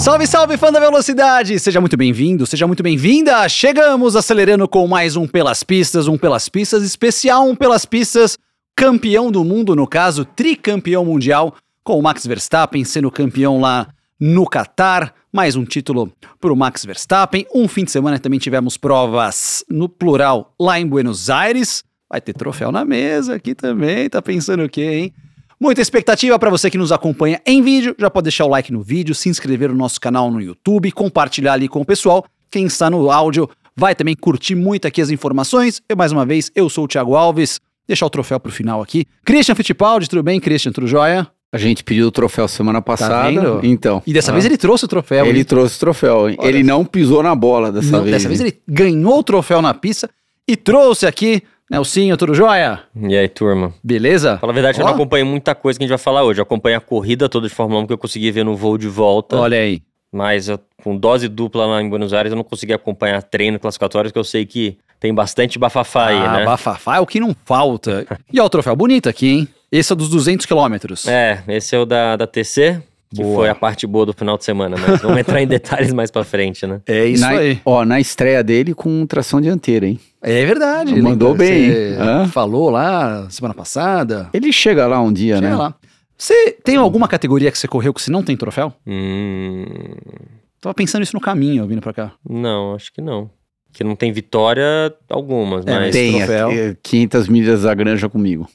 Salve, salve, fã da velocidade! Seja muito bem-vindo, seja muito bem-vinda! Chegamos acelerando com mais um Pelas Pistas, um Pelas Pistas especial, um Pelas Pistas campeão do mundo, no caso, tricampeão mundial, com o Max Verstappen sendo campeão lá no Catar. Mais um título para o Max Verstappen. Um fim de semana também tivemos provas no plural lá em Buenos Aires. Vai ter troféu na mesa aqui também. Tá pensando o quê, hein? Muita expectativa para você que nos acompanha em vídeo. Já pode deixar o like no vídeo, se inscrever no nosso canal no YouTube, compartilhar ali com o pessoal. Quem está no áudio vai também curtir muito aqui as informações. Eu, mais uma vez, eu sou o Thiago Alves. Deixar o troféu pro final aqui. Christian Fittipaldi, tudo bem? Christian, tudo jóia? A gente pediu o troféu semana passada. vendo? Então. E dessa ah, vez ele trouxe o troféu. Ele hein? trouxe o troféu. Olha. Ele não pisou na bola dessa Não, vez. dessa vez ele ganhou o troféu na pista e trouxe aqui, Nelsinho, tudo jóia? E aí, turma? Beleza? Fala a verdade, eu não acompanhei muita coisa que a gente vai falar hoje. Eu acompanhei a corrida toda de Fórmula 1 que eu consegui ver no voo de volta. Olha aí. Mas eu- com dose dupla lá em Buenos Aires, eu não consegui acompanhar treino classificatório, que eu sei que tem bastante bafafá aí, ah, né? bafafá é o que não falta. E ó, o troféu bonito aqui, hein? Esse é dos 200 quilômetros. É, esse é o da, da TC, que Boa. foi a parte boa do final de semana, mas vamos entrar em detalhes mais pra frente, né? É isso na, aí. Ó, na estreia dele com tração dianteira, hein? É verdade. Mandou lembra? bem, Você hein? Falou lá semana passada. Ele chega lá um dia, Chega né? lá. Você tem alguma categoria que você correu que você não tem troféu? Hum, Tava pensando isso no caminho, vindo pra cá. não, acho que não. Que não tem vitória algumas, É, mas... Tem troféu. aqui, 500 milhas da granja comigo.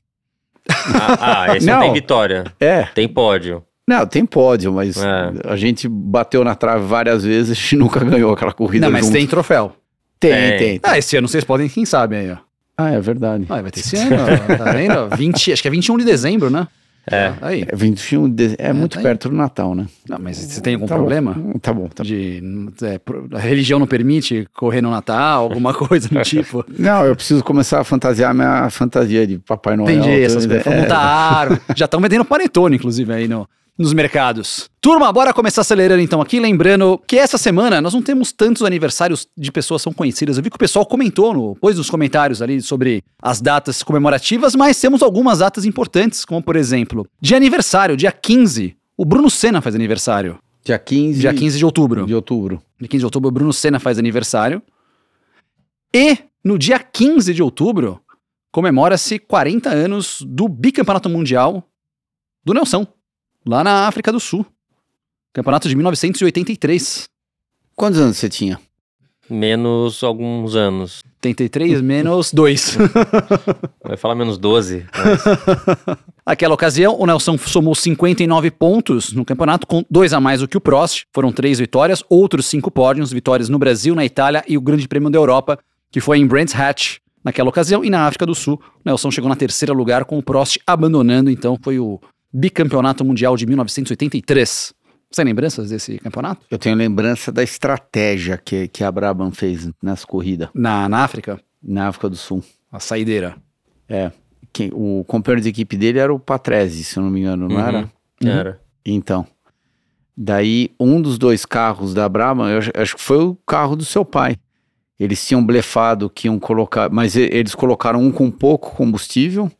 Ah, ah, esse não. Não. tem vitória. É. Tem pódio. Não, tem pódio, mas É. a gente bateu na trave várias vezes e nunca ganhou aquela corrida não, mas junto. tem troféu. Tem, Tem. tem. Ah, esse ano vocês podem, quem sabe aí, ó. Ah, é verdade. Ah, vai ter esse ano, ó, tá vendo? 20, acho que é 21 de dezembro, né? É. Aí. É 21 de... É, muito tá aí. perto do Natal, né? Não, mas você tem algum Tá problema? Bom. Tá bom, tá bom. De. é, a religião não permite correr no Natal, alguma coisa do tipo. Não, eu preciso começar a fantasiar minha fantasia de Papai Noel. Entendi, essas coisas. É. Montar árvore. Já estão vendendo panetone, inclusive, aí no, nos mercados. Turma, bora começar acelerando então aqui. Lembrando que essa semana nós não temos tantos aniversários de pessoas são conhecidas. Eu vi que o pessoal comentou no, pôs nos comentários ali sobre as datas comemorativas, mas temos algumas datas importantes, como por exemplo, de aniversário, dia 15. O Bruno Senna faz aniversário. Dia 15, Dia 15 de outubro. de outubro. Dia 15 de outubro, o Bruno Senna faz aniversário. E no dia 15 de outubro, comemora-se 40 anos do bicampeonato mundial do Nelson, lá na África do Sul. Campeonato de 1983. Quantos anos você tinha? Menos alguns anos. 83 menos 2. Eu ia falar menos 12. mas- Aquela ocasião, o Nelson somou 59 pontos no campeonato, com dois a mais do que o Prost. Foram três vitórias, outros cinco pódios, vitórias no Brasil, na Itália e o Grande Prêmio da Europa, que foi em Brands Hatch naquela ocasião. E na África do Sul, o Nelson chegou na terceira lugar, com o Prost abandonando, então foi o bicampeonato mundial de 1983. Você tem lembranças desse campeonato? Eu tenho lembrança da estratégia que, que a Brabham fez nessa corrida Na, na África, na África do Sul. a saideira. É. Quem, o companheiro de equipe dele era o Patrese, se eu não me engano, não Uhum. era? Era. Então. Daí, um dos dois carros da Brabham, eu acho, que foi o carro do seu pai. Eles tinham blefado que iam colocar, mas eles colocaram um com pouco combustível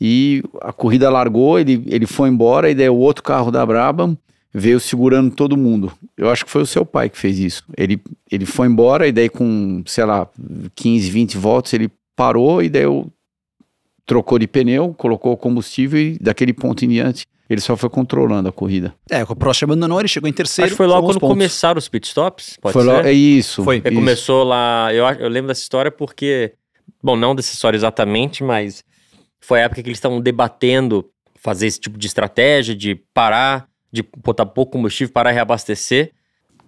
e a corrida largou, ele, ele foi embora e daí o outro carro da Brabham veio segurando todo mundo. Eu acho que foi o seu pai que fez isso. Ele, ele foi embora e daí com, sei lá, 15, 20 voltas ele parou e daí eu trocou de pneu, colocou o combustível e daquele ponto em diante ele só foi controlando a corrida. É, o Prost abandonou, ele chegou em terceiro. Acho que foi logo quando pontos. começaram os pitstops, pode foi ser? lá, é isso. Foi. Porque isso. começou lá, eu, eu lembro dessa história porque, bom, não dessa história exatamente, mas foi a época que eles estavam debatendo fazer esse tipo de estratégia, de parar, de botar pouco combustível, parar e reabastecer.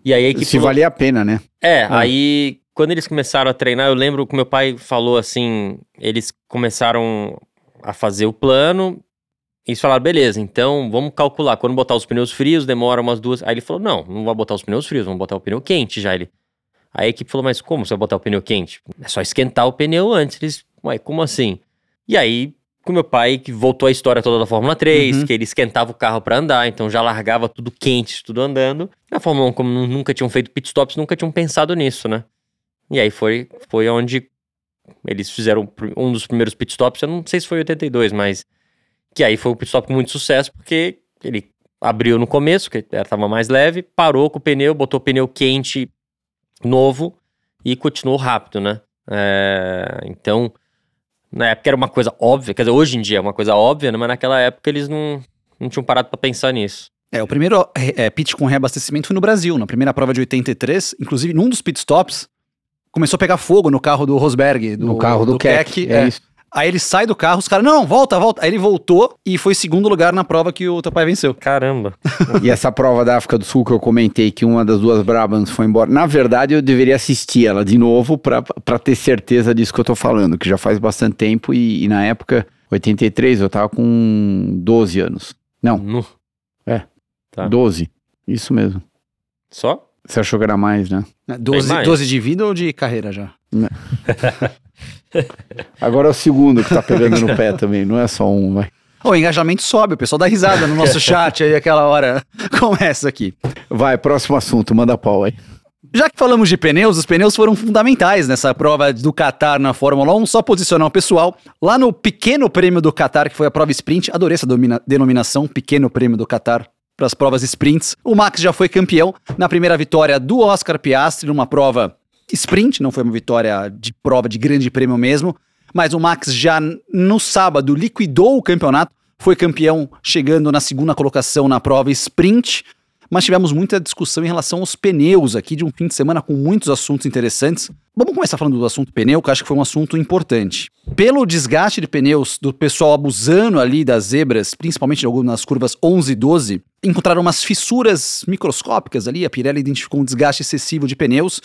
E aí a equipe Se valia a pena, né? É, Ah. aí quando eles começaram a treinar, eu lembro que meu pai falou assim, eles começaram a fazer o plano, e eles falaram, beleza, então vamos calcular, quando botar os pneus frios, demora umas duas, aí ele falou, não, não vai botar os pneus frios, vamos botar o pneu quente já, ele... Aí a equipe falou, mas como você vai botar o pneu quente? É só esquentar o pneu antes, eles, ué, como assim? E aí, com meu pai, que voltou a história toda da Fórmula 3, Uhum. que ele esquentava o carro pra andar, então já largava tudo quente, tudo andando. Na Fórmula 1, como nu- nunca tinham feito pitstops, nunca tinham pensado nisso, né? E aí foi, foi onde eles fizeram um dos primeiros pitstops, eu não sei se foi 82, mas que aí foi um pitstop com muito sucesso, porque ele abriu no começo, que estava mais leve, parou com o pneu, botou o pneu quente novo e continuou rápido, né? É, então, na época era uma coisa óbvia, quer dizer, hoje em dia é uma coisa óbvia, né? mas naquela época eles não, não tinham parado para pensar nisso. É, o primeiro é, pit com reabastecimento foi no Brasil, na primeira prova de 83, inclusive num dos pitstops, começou a pegar fogo no carro do Rosberg, do, no carro do, do Keck, Keck é, é. isso. Aí ele sai do carro, os caras, não, volta, volta. Aí ele voltou e foi segundo lugar na prova que o teu pai venceu. Caramba. e essa prova da África do Sul que eu comentei que uma das duas Brabants foi embora. Na verdade, eu deveria assistir ela de novo para ter certeza disso que eu tô falando, que já faz bastante tempo e, e na época, 83, eu tava com 12 anos. Não. No. É. Tá. 12. Isso mesmo. Só? Você achou que era mais, né? 12, mais. 12 de vida ou de carreira já? Agora é o segundo que tá pegando no pé também, não é só um, vai. O engajamento sobe, o pessoal dá risada no nosso chat aí, aquela hora começa aqui. Vai, próximo assunto, manda pau aí. Já que falamos de pneus, os pneus foram fundamentais nessa prova do Qatar na Fórmula 1, só posicionar o pessoal. Lá no Pequeno Prêmio do Qatar, que foi a prova sprint, adorei essa denominação, Pequeno Prêmio do Qatar, para as provas sprints. O Max já foi campeão na primeira vitória do Oscar Piastri, numa prova sprint, não foi uma vitória de prova de grande prêmio mesmo, mas o Max já no sábado liquidou o campeonato, foi campeão chegando na segunda colocação na prova sprint, mas tivemos muita discussão em relação aos pneus aqui de um fim de semana com muitos assuntos interessantes. Vamos começar falando do assunto pneu, que eu acho que foi um assunto importante. Pelo desgaste de pneus, do pessoal abusando ali das zebras, principalmente nas curvas 11 e 12, encontraram umas fissuras microscópicas ali, a Pirelli identificou um desgaste excessivo de pneus,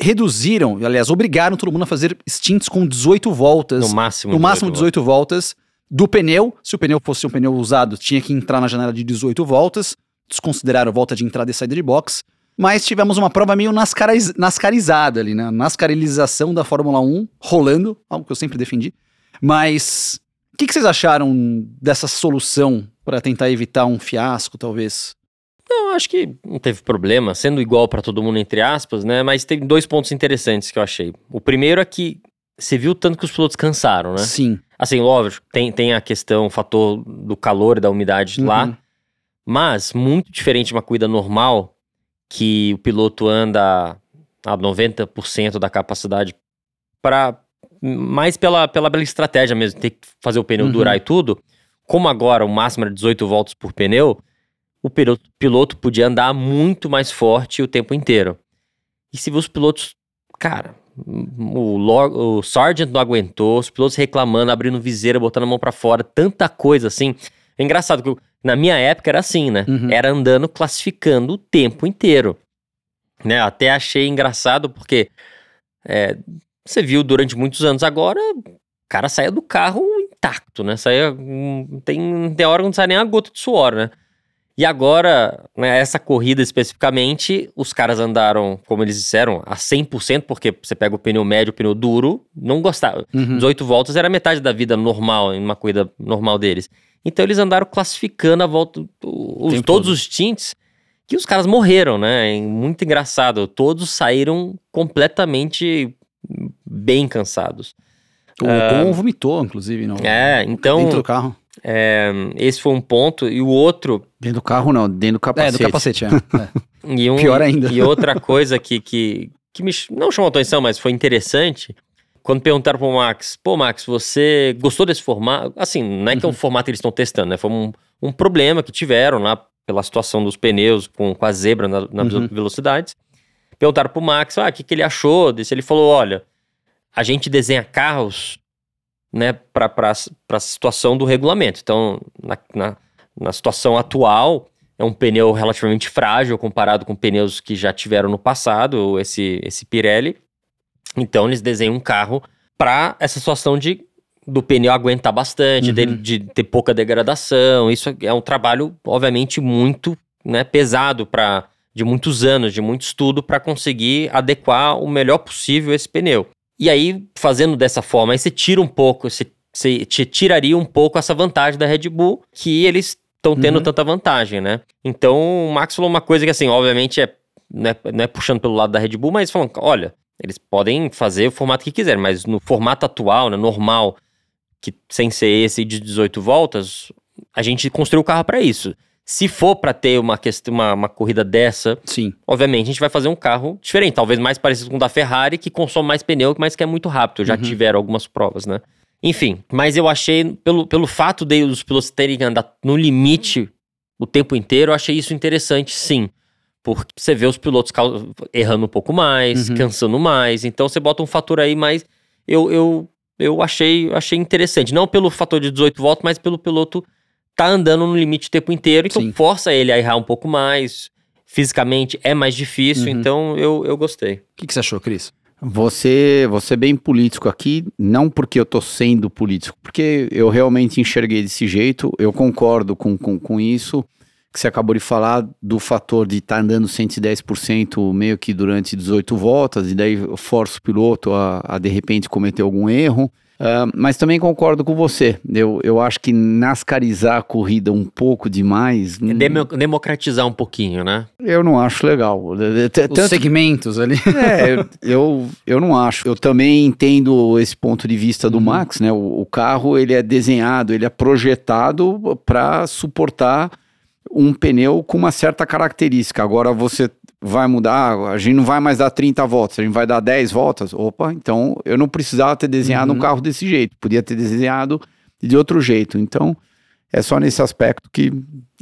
reduziram, aliás, obrigaram todo mundo a fazer stints com 18 voltas. No máximo. No máximo 18 voltas do pneu. Se o pneu fosse um pneu usado, tinha que entrar na janela de 18 voltas. Desconsideraram volta de entrada e saída de box. Mas tivemos uma prova meio nascariz, nascarizada ali, né? Nascarilização da Fórmula 1 rolando, algo que eu sempre defendi. Mas o que, que vocês acharam dessa solução para tentar evitar um fiasco, talvez? Não, acho que não teve problema, sendo igual para todo mundo, entre aspas, né? Mas tem dois pontos interessantes que eu achei. O primeiro é que você viu tanto que os pilotos cansaram, né? Sim. Assim, óbvio, tem, tem a questão, o fator do calor e da umidade uhum. lá, mas muito diferente de uma corrida normal, que o piloto anda a 90% da capacidade para mais pela, pela, pela estratégia mesmo, ter que fazer o pneu uhum. durar e tudo. Como agora o máximo era 18 voltas por pneu, o piloto, piloto podia andar muito mais forte o tempo inteiro. E se os pilotos, cara, o, o Sargent não aguentou, os pilotos reclamando, abrindo viseira, botando a mão para fora, tanta coisa assim. É engraçado que na minha época era assim, né? Uhum. Era andando classificando o tempo inteiro. Né? Até achei engraçado porque é, você viu durante muitos anos agora, o cara saia do carro intacto, né? Saia, tem, tem hora que não sai nem a gota de suor, né? E agora, né, essa corrida especificamente, os caras andaram, como eles disseram, a 100%, porque você pega o pneu médio, o pneu duro, não gostava. Uhum. 18 voltas era metade da vida normal, em uma corrida normal deles. Então eles andaram classificando a volta, os, todos todo. os tintes, que os caras morreram, né? Muito engraçado. Todos saíram completamente bem cansados. O Ocon uh, vomitou, inclusive, no, é, então, dentro do carro. É, esse foi um ponto. E o outro. Dentro do carro, não, dentro do capacete. É, do capacete, é. é. E um, Pior ainda. E outra coisa que, que, que me não chamou atenção, mas foi interessante. Quando perguntaram pro Max, pô, Max, você gostou desse formato? Assim, não é que é um uhum. formato que eles estão testando, né? Foi um, um problema que tiveram lá pela situação dos pneus com, com a zebra na, nas uhum. velocidades. Perguntaram pro Max, ah, o que, que ele achou desse? Ele falou: olha, a gente desenha carros né, para a situação do regulamento. Então, na, na, na, situação atual, é um pneu relativamente frágil comparado com pneus que já tiveram no passado, esse, esse Pirelli. Então, eles desenham um carro para essa situação de do pneu aguentar bastante, uhum. de ter pouca degradação. Isso é um trabalho, obviamente, muito né, pesado para de muitos anos, de muito estudo para conseguir adequar o melhor possível esse pneu. E aí, fazendo dessa forma, aí você tira um pouco, você, você te tiraria um pouco essa vantagem da Red Bull, que eles estão tendo uhum. tanta vantagem, né? Então, o Max falou uma coisa que, assim, obviamente é, não é, não é puxando pelo lado da Red Bull, mas falando, olha, eles podem fazer o formato que quiserem, mas no formato atual, né, normal, que sem ser esse de 18 voltas, a gente construiu o carro para isso. Se for para ter uma, questão, uma, uma corrida dessa, Sim. obviamente a gente vai fazer um carro diferente, talvez mais parecido com o da Ferrari, que consome mais pneu, mas que é muito rápido. Já Uhum. tiveram algumas provas, né? Enfim, mas eu achei, pelo, pelo fato de os pilotos terem que andar no limite o tempo inteiro, eu achei isso interessante, sim. Porque você vê os pilotos errando um pouco mais, Uhum. cansando mais, então você bota um fator aí mais. Eu, eu, eu achei, achei interessante. Não pelo fator de 18 voltas, mas pelo piloto tá andando no limite o tempo inteiro, então Sim. força ele a errar um pouco mais. Fisicamente é mais difícil, Uhum. então eu, eu gostei. O que, que você achou, Cris? Você, você é bem político aqui, não porque eu tô sendo político, porque eu realmente enxerguei desse jeito, eu concordo com, com, com isso, que você acabou de falar do fator de estar andando 110% meio que durante 18 voltas, e daí força o piloto a, a de repente cometer algum erro. Ah, mas também concordo com você. Eu, eu acho que nascarizar a corrida um pouco demais, É demo- democratizar um pouquinho, né? eu não acho legal. T- Os segmentos ali. é, eu, eu não acho. Eu também entendo esse ponto de vista do Uhum. Max, né? O, o carro ele é desenhado, ele é projetado para suportar um pneu com uma certa característica. Agora você vai mudar, a gente não vai mais dar 30 voltas, a gente vai dar 10 voltas. Opa, então eu não precisava ter desenhado Uhum. um carro desse jeito, podia ter desenhado de outro jeito. Então é só nesse aspecto que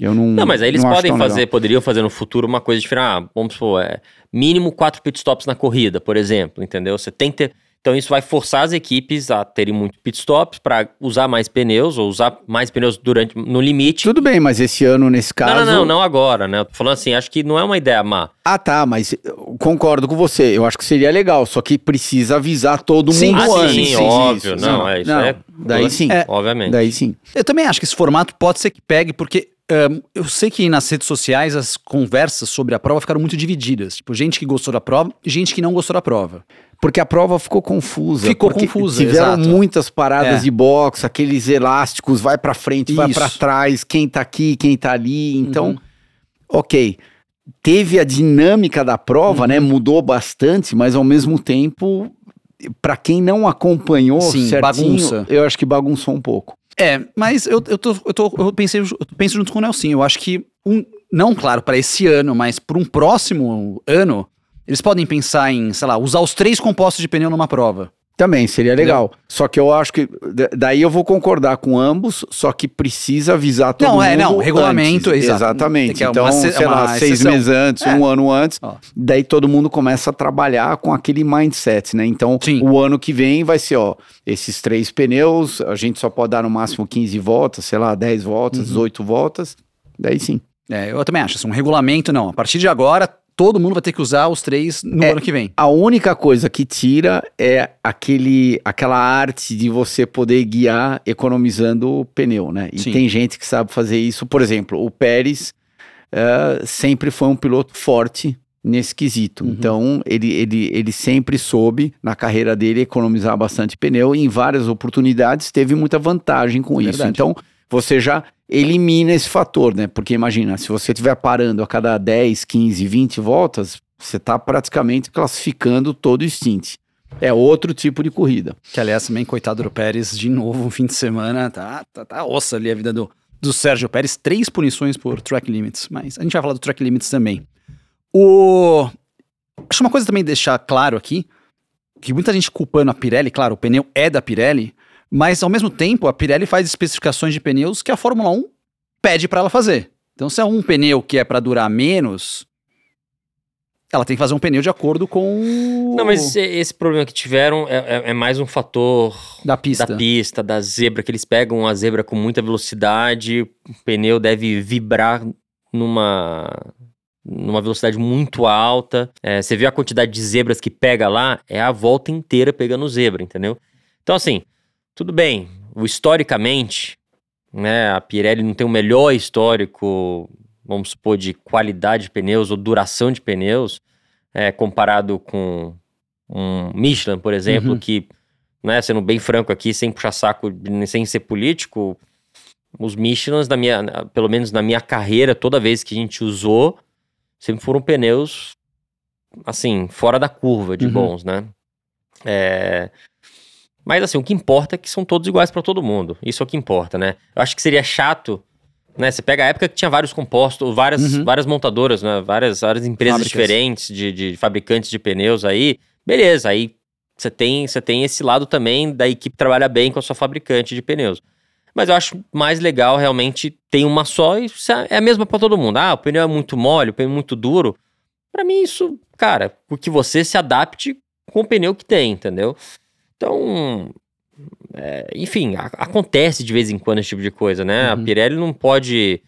eu não. Não, mas aí eles podem fazer, legal. poderiam fazer no futuro uma coisa diferente. Ah, vamos supor, é, mínimo quatro pitstops na corrida, por exemplo, entendeu? Você tem que ter. Então isso vai forçar as equipes a terem muito pitstops para usar mais pneus ou usar mais pneus durante no limite. Tudo bem, mas esse ano, nesse caso. Não, não, não, não agora, né? Eu tô falando assim, acho que não é uma ideia má. Ah, tá, mas eu concordo com você. Eu acho que seria legal, só que precisa avisar todo Sim, mundo ah, antes. sim, óbvio. Não, é, isso é- Daí sim. É. Obviamente. Daí sim. Eu também acho que esse formato pode ser que pegue, porque ahn, eu sei que nas redes sociais as conversas sobre a prova ficaram muito divididas. Tipo, gente que gostou da prova e gente que não gostou da prova. Porque a prova ficou confusa. Ficou confusa, Tiveram exato. muitas paradas É. de boxe, aqueles elásticos, vai pra frente, vai Isso. pra trás, quem tá aqui, quem tá ali. Então, Uhum. ok. Teve a dinâmica da prova, Uhum. né? Mudou bastante, mas ao mesmo tempo, pra quem não acompanhou Sim, certinho, bagunça. eu acho que bagunçou um pouco. É, mas eu, eu, tô, eu, tô, eu pensei, eu penso junto com o Nelson. Eu acho que, um, não claro, para esse ano, mas para um próximo ano, eles podem pensar em, sei lá, usar os três compostos de pneu numa prova. Também seria legal. Só que eu acho que. da- Daí eu vou concordar com ambos, só que precisa avisar todo Não, mundo. é, não, regulamento, antes. Exatamente. É uma então, ce- sei lá, uma seis exceção. meses antes, É. um ano antes. Ó. Daí todo mundo começa a trabalhar com aquele mindset, né? Então, Sim. o ano que vem vai ser, ó, esses três pneus, a gente só pode dar no máximo 15 voltas, sei lá, 10 voltas, Uhum. 18 voltas. Daí sim. É, eu também acho. Assim, um regulamento, não. A partir de agora, todo mundo vai ter que usar os três no É. ano que vem. A única coisa que tira é aquele, aquela arte de você poder guiar economizando o pneu, né? E Sim. tem gente que sabe fazer isso. Por exemplo, o Pérez eh, sempre foi um piloto forte nesse quesito. Uhum. Então, ele, ele, ele sempre soube, na carreira dele, economizar bastante pneu e em várias oportunidades teve muita vantagem com isso. Verdade. Então, você já elimina esse fator, né? Porque imagina, se você estiver parando a cada 10, 15, 20 voltas, você está praticamente classificando todo o stint. É outro tipo de corrida. Que, aliás, também, coitado do Pérez, de novo, um fim de semana, tá, tá, tá ossa ali a vida do, do Sérgio Pérez. Três punições por track limits, mas a gente vai falar do track limits também. O... Acho uma coisa também deixar claro aqui, que muita gente culpando a Pirelli, claro, o pneu é da Pirelli, mas ao mesmo tempo a Pirelli faz especificações de pneus que a Fórmula 1 pede para ela fazer. Então se é um pneu que é para durar menos, ela tem que fazer um pneu de acordo com Não, mas esse, esse problema que tiveram é, é- é mais um fator da pista. da pista, da zebra, que eles pegam a zebra com muita velocidade, o pneu deve vibrar numa, numa velocidade muito alta. É, você vê a quantidade de zebras que pega lá, é a volta inteira pegando zebra, entendeu? Então, assim, tudo bem, historicamente, né, a Pirelli não tem o melhor histórico, vamos supor, de qualidade de pneus ou duração de pneus, é, comparado com um Michelin, por exemplo, Uhum. que, né, sendo bem franco aqui, sem puxar saco, sem ser político, os Michelins, da minha, pelo menos na minha carreira, toda vez que a gente usou, sempre foram pneus, assim, fora da curva de Uhum. bons, né? É... Mas assim, o que importa é que são todos iguais para todo mundo. Isso é o que importa, né? Eu acho que seria chato Né? Você pega a época que tinha vários compostos, várias, Uhum. várias montadoras, né? várias, várias empresas diferentes de, de fabricantes de pneus aí. Beleza, aí você tem, você tem esse lado também da equipe trabalhar bem com a sua fabricante de pneus. Mas eu acho mais legal realmente tem uma só e isso é a mesma para todo mundo. Ah, o pneu é muito mole, o pneu é muito duro. Pra mim isso, cara, porque você se adapte com o pneu que tem, entendeu? Então, é, enfim, a- acontece de vez em quando esse tipo de coisa, né? Uhum. A Pirelli não pode.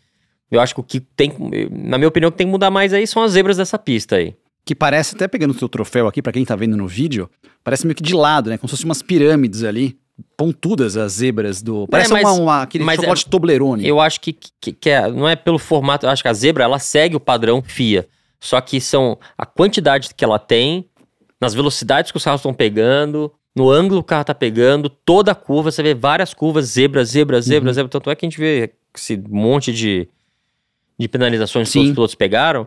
Eu acho que o que tem, na minha opinião, o que tem que mudar mais aí são as zebras dessa pista aí. Que parece, até pegando o seu troféu aqui, pra quem tá vendo no vídeo, parece meio que de lado, né? Como se fossem umas pirâmides ali, pontudas as zebras do... Parece mas- uma, uma- aquele mas é- chocolate Toblerone. Eu acho que, que, que é- não é pelo formato, eu acho que a zebra ela segue o padrão FIA. Só que são a quantidade que ela tem, nas velocidades que os carros estão pegando, no ângulo que o carro tá pegando, toda a curva, você vê várias curvas, zebra, zebra, zebra, Uhum. zebra. Tanto é que a gente vê esse monte de, de penalizações que Sim. os pilotos pegaram.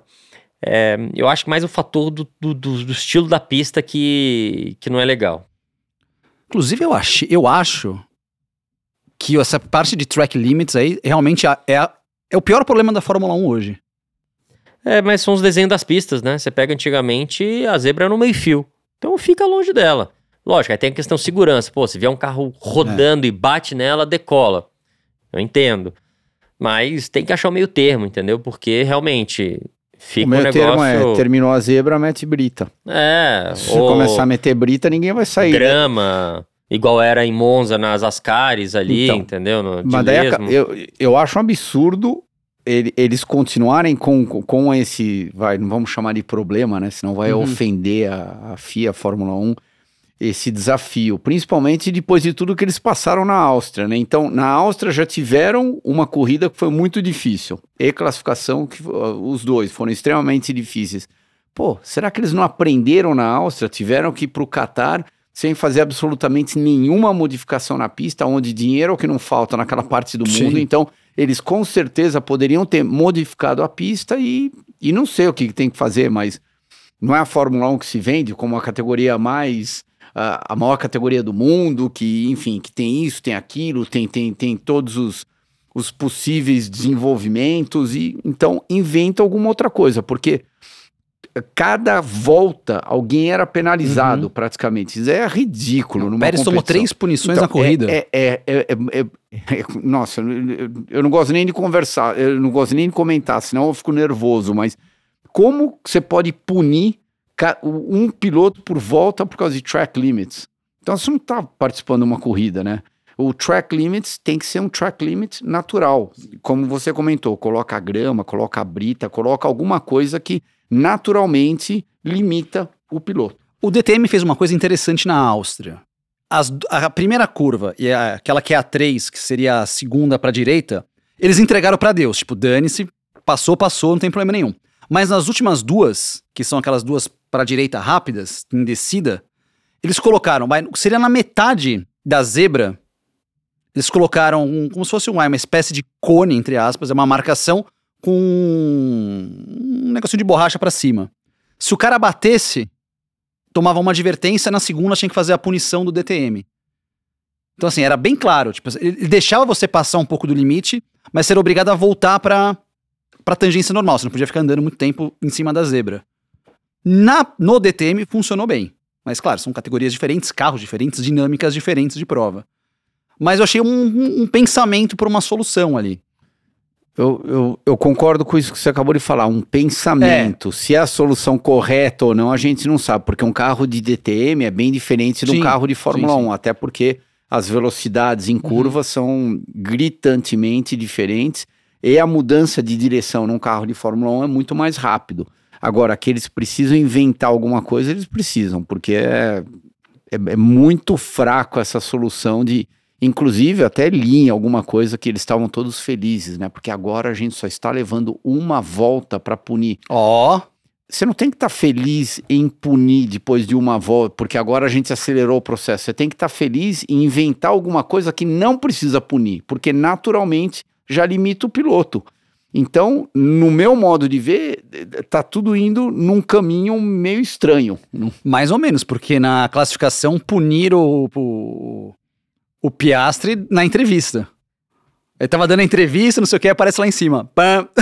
É, eu acho que mais o fator do, do, do- estilo da pista que, que não é legal. Inclusive, eu, achei, eu acho que essa parte de track limits aí realmente é, é, é o pior problema da Fórmula 1 hoje. É, mas são os desenhos das pistas, né? Você pega antigamente, a zebra era no meio fio. Então fica longe dela. Lógico, aí tem a questão de segurança. Pô, se vier um carro rodando e bate nela, decola. Eu entendo. Mas tem que achar o meio termo, entendeu? Porque realmente fica o meu um negócio... termo é, terminou a zebra, mete brita. É, Se ou começar a meter brita, ninguém vai sair. né? grama, igual era em Monza, nas Ascaris ali, Então, entendeu? No, Mas daí a eu, eu acho um absurdo ele- eles continuarem com, com esse, vai, não vamos chamar de problema, né? Senão vai Uhum. ofender a, a FIA, a Fórmula 1, esse desafio. Principalmente depois de tudo que eles passaram na Áustria, né? Então, na Áustria já tiveram uma corrida que foi muito difícil. E classificação, que os dois foram extremamente difíceis. Pô, será que eles não aprenderam na Áustria? Tiveram que ir para o Catar sem fazer absolutamente nenhuma modificação na pista, onde dinheiro é o que não falta naquela parte do Sim. mundo. Então, eles com certeza poderiam ter modificado a pista e, e não sei o que, que tem que fazer, mas não é a Fórmula 1 que se vende como a categoria mais. A a maior categoria do mundo, que, enfim, que tem isso, tem aquilo, tem, tem, tem todos os, os possíveis desenvolvimentos, e então inventa alguma outra coisa, porque cada volta alguém era penalizado praticamente. Isso é ridículo. O numa Pérez tomou três punições Então, na corrida. É, é, é, é- é- é- nossa, eu, eu- não gosto nem de conversar, eu não gosto nem de comentar, senão eu fico nervoso, mas como você pode punir um piloto por volta por causa de track limits? Então você não está participando de uma corrida, né? O track limits tem que ser um track limit natural. Como você comentou, coloca a grama, coloca a brita, coloca alguma coisa que naturalmente limita o piloto. O DTM fez uma coisa interessante na Áustria. As a primeira curva e a- aquela que é a 3, que seria a segunda para direita, eles entregaram para Deus. Tipo, dane-se, passou, passou, não tem problema nenhum. Mas nas últimas duas, que são aquelas duas para direita rápidas, em descida, eles colocaram, seria na metade da zebra, eles colocaram um- como se fosse uma, uma espécie de cone, entre aspas, é uma marcação com um negocinho de borracha para cima. Se o cara batesse, tomava uma advertência, na segunda tinha que fazer a punição do DTM. Então, assim, era bem claro. Tipo, ele deixava você passar um pouco do limite, mas era obrigado a voltar pra, pra tangência normal. Você não podia ficar andando muito tempo em cima da zebra. Na, no DTM funcionou bem. Mas, claro, são categorias diferentes, carros diferentes, dinâmicas diferentes de prova. Mas eu achei um, um- um pensamento por uma solução ali. Eu, eu, eu concordo com isso que você acabou de falar, um pensamento. Se é a solução correta ou não, a gente não sabe, porque um carro de DTM é bem diferente de Sim, um carro de Fórmula sim, Uhum. 1, até porque as velocidades em curva são gritantemente diferentes e a mudança de direção num carro de Fórmula 1 é muito mais rápido. Agora, que eles precisam inventar alguma coisa, eles precisam, porque é, é, é muito fraco essa solução de. Inclusive, até li em alguma coisa que eles estavam todos felizes, né? Porque agora a gente só está levando uma volta para punir. Ó, Você não tem que estar feliz em punir depois de uma volta, porque agora a gente acelerou o processo. Você tem que estar feliz em inventar alguma coisa que não precisa punir, porque naturalmente já limita o piloto. Então, no meu modo de ver, tá tudo indo num caminho meio estranho. Mais ou menos, porque na classificação puniram o, o, o Piastre na entrevista. Ele tava dando entrevista, não sei o que, aparece lá em cima. Pam.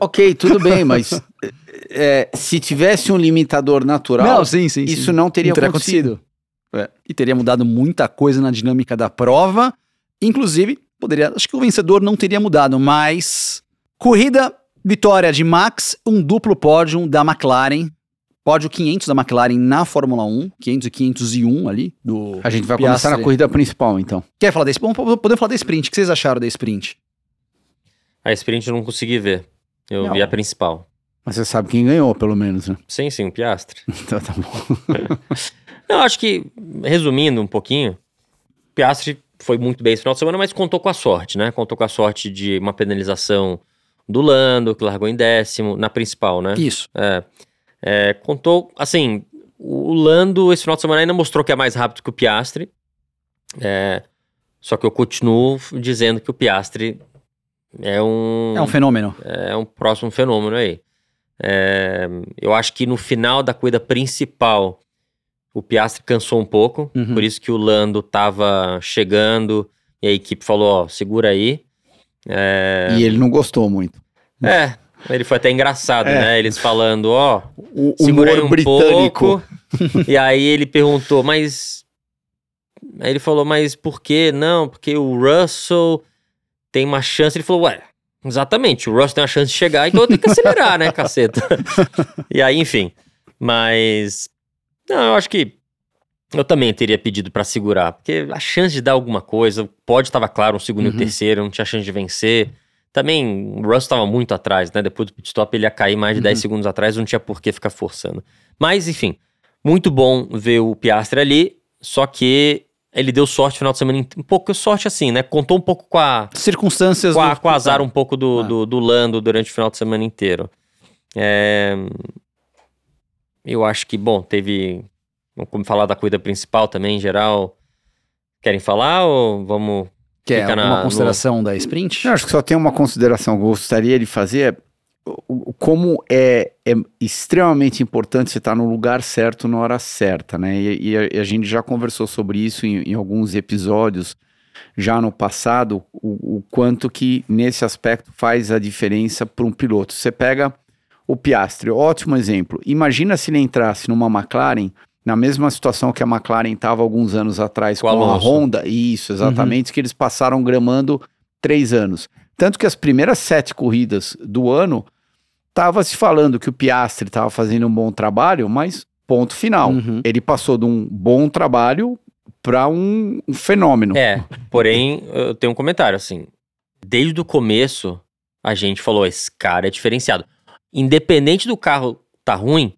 Ok, tudo bem, mas é, se tivesse um limitador natural, Não, sim, sim. isso sim. não teria acontecido. É. E teria mudado muita coisa na dinâmica da prova. Inclusive, poderia. Acho que o vencedor não teria mudado, mas. Corrida, vitória de Max, um duplo pódio da McLaren. Pódio 500 da McLaren na Fórmula 1, 500 e 501 ali, do A gente vai Piastri. começar na corrida principal, então. Quer falar da sprint? Vamos poder falar da sprint. O que vocês acharam da sprint? A sprint eu não consegui ver. Eu Não. vi a principal. Mas você sabe quem ganhou, pelo menos, né? Sim, sim, o Piastre. Então tá bom. Não, acho que, resumindo um pouquinho, o Piastri foi muito bem esse final de semana, mas contou com a sorte, né? Contou com a sorte de uma penalização do Lando, que largou em décimo, na principal, né? Isso. É, é, contou, assim, o Lando esse final de semana ainda mostrou que é mais rápido que o Piastri. É, só que eu continuo dizendo que o Piastri é um, É um fenômeno. é um próximo fenômeno aí. É, eu acho que no final da corrida principal, o Piastri cansou um pouco, Uhum. por isso que o Lando tava chegando e a equipe falou: ó, segura aí. É, E ele não gostou muito. é, ele foi até engraçado, É. né? Eles falando: ó, O segura um britânico. pouco. e aí ele perguntou, mas. Aí ele falou, mas por quê? Não, porque o Russell tem uma chance. Ele falou, ué, exatamente, o Russell tem uma chance de chegar, então eu tenho que acelerar, né, caceta? e aí, enfim. Mas. Não, eu acho que. Eu também teria pedido pra segurar, porque a chance de dar alguma coisa, pode estava claro, um segundo e Uhum. um terceiro, não tinha chance de vencer. Também o Russell estava muito atrás, né? Depois do pit stop ele ia cair mais de 10 Uhum. segundos atrás, não tinha por que ficar forçando. Mas, enfim, muito bom ver o Piastri ali, só que ele deu sorte no final de semana, um pouco sorte assim, né? Contou um pouco com a, Circunstâncias. com a, do- com o azar um pouco do, Ah. do, do Lando durante o final de semana inteiro. É, Eu acho que, bom, teve. Vamos falar da corrida principal também, em geral. Querem falar ou vamos. Quer Fica na- alguma no- consideração da sprint? Eu acho que só tem uma consideração que eu gostaria de fazer. é Como é, é extremamente importante você estar no lugar certo na hora certa, né? E, e a, e a gente já conversou sobre isso em, em alguns episódios já no passado, o, o quanto que nesse aspecto faz a diferença para um piloto. Você pega o Piastri, ótimo exemplo. Imagina se ele entrasse numa McLaren na mesma situação que a McLaren estava alguns anos atrás Com com, a. Honda. Isso, exatamente, que eles passaram gramando três anos. Tanto que as primeiras sete corridas do ano estava se falando que o Piastri estava fazendo um bom trabalho, mas ponto final. Uhum. Ele passou de um bom trabalho para um, um fenômeno. É, porém, eu tenho um comentário assim. Desde o começo, a gente falou: esse cara é diferenciado. Independente do carro tá ruim,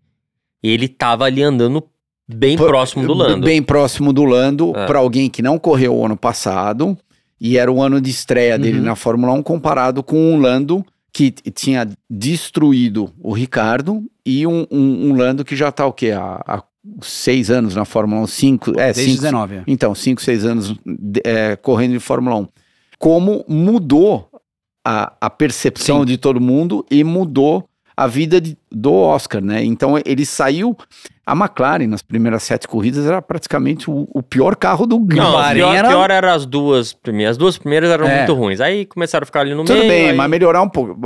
ele tava ali andando bem Por- próximo do Lando. Bem próximo do Lando, É. para alguém que não correu o ano passado, e era o ano de estreia dele Uhum. na Fórmula 1, comparado com um Lando que tinha destruído o Ricardo, e um, um- um Lando que já tá o quê? Há, há seis anos na Fórmula 1, cinco, é, Desde cinco, 19. Então, 5, 6 anos de- é, correndo de Fórmula 1. Como mudou a, a percepção Sim. de todo mundo e mudou a vida de- do Oscar, né? Então ele saiu. A McLaren, nas primeiras sete corridas, era praticamente o, o pior carro do. Não, Bahrein pior, era- pior eram as duas primeiras. As duas primeiras eram É. muito ruins. Aí começaram a ficar ali no Tudo meio. bem, aí- mas melhorar um pouco.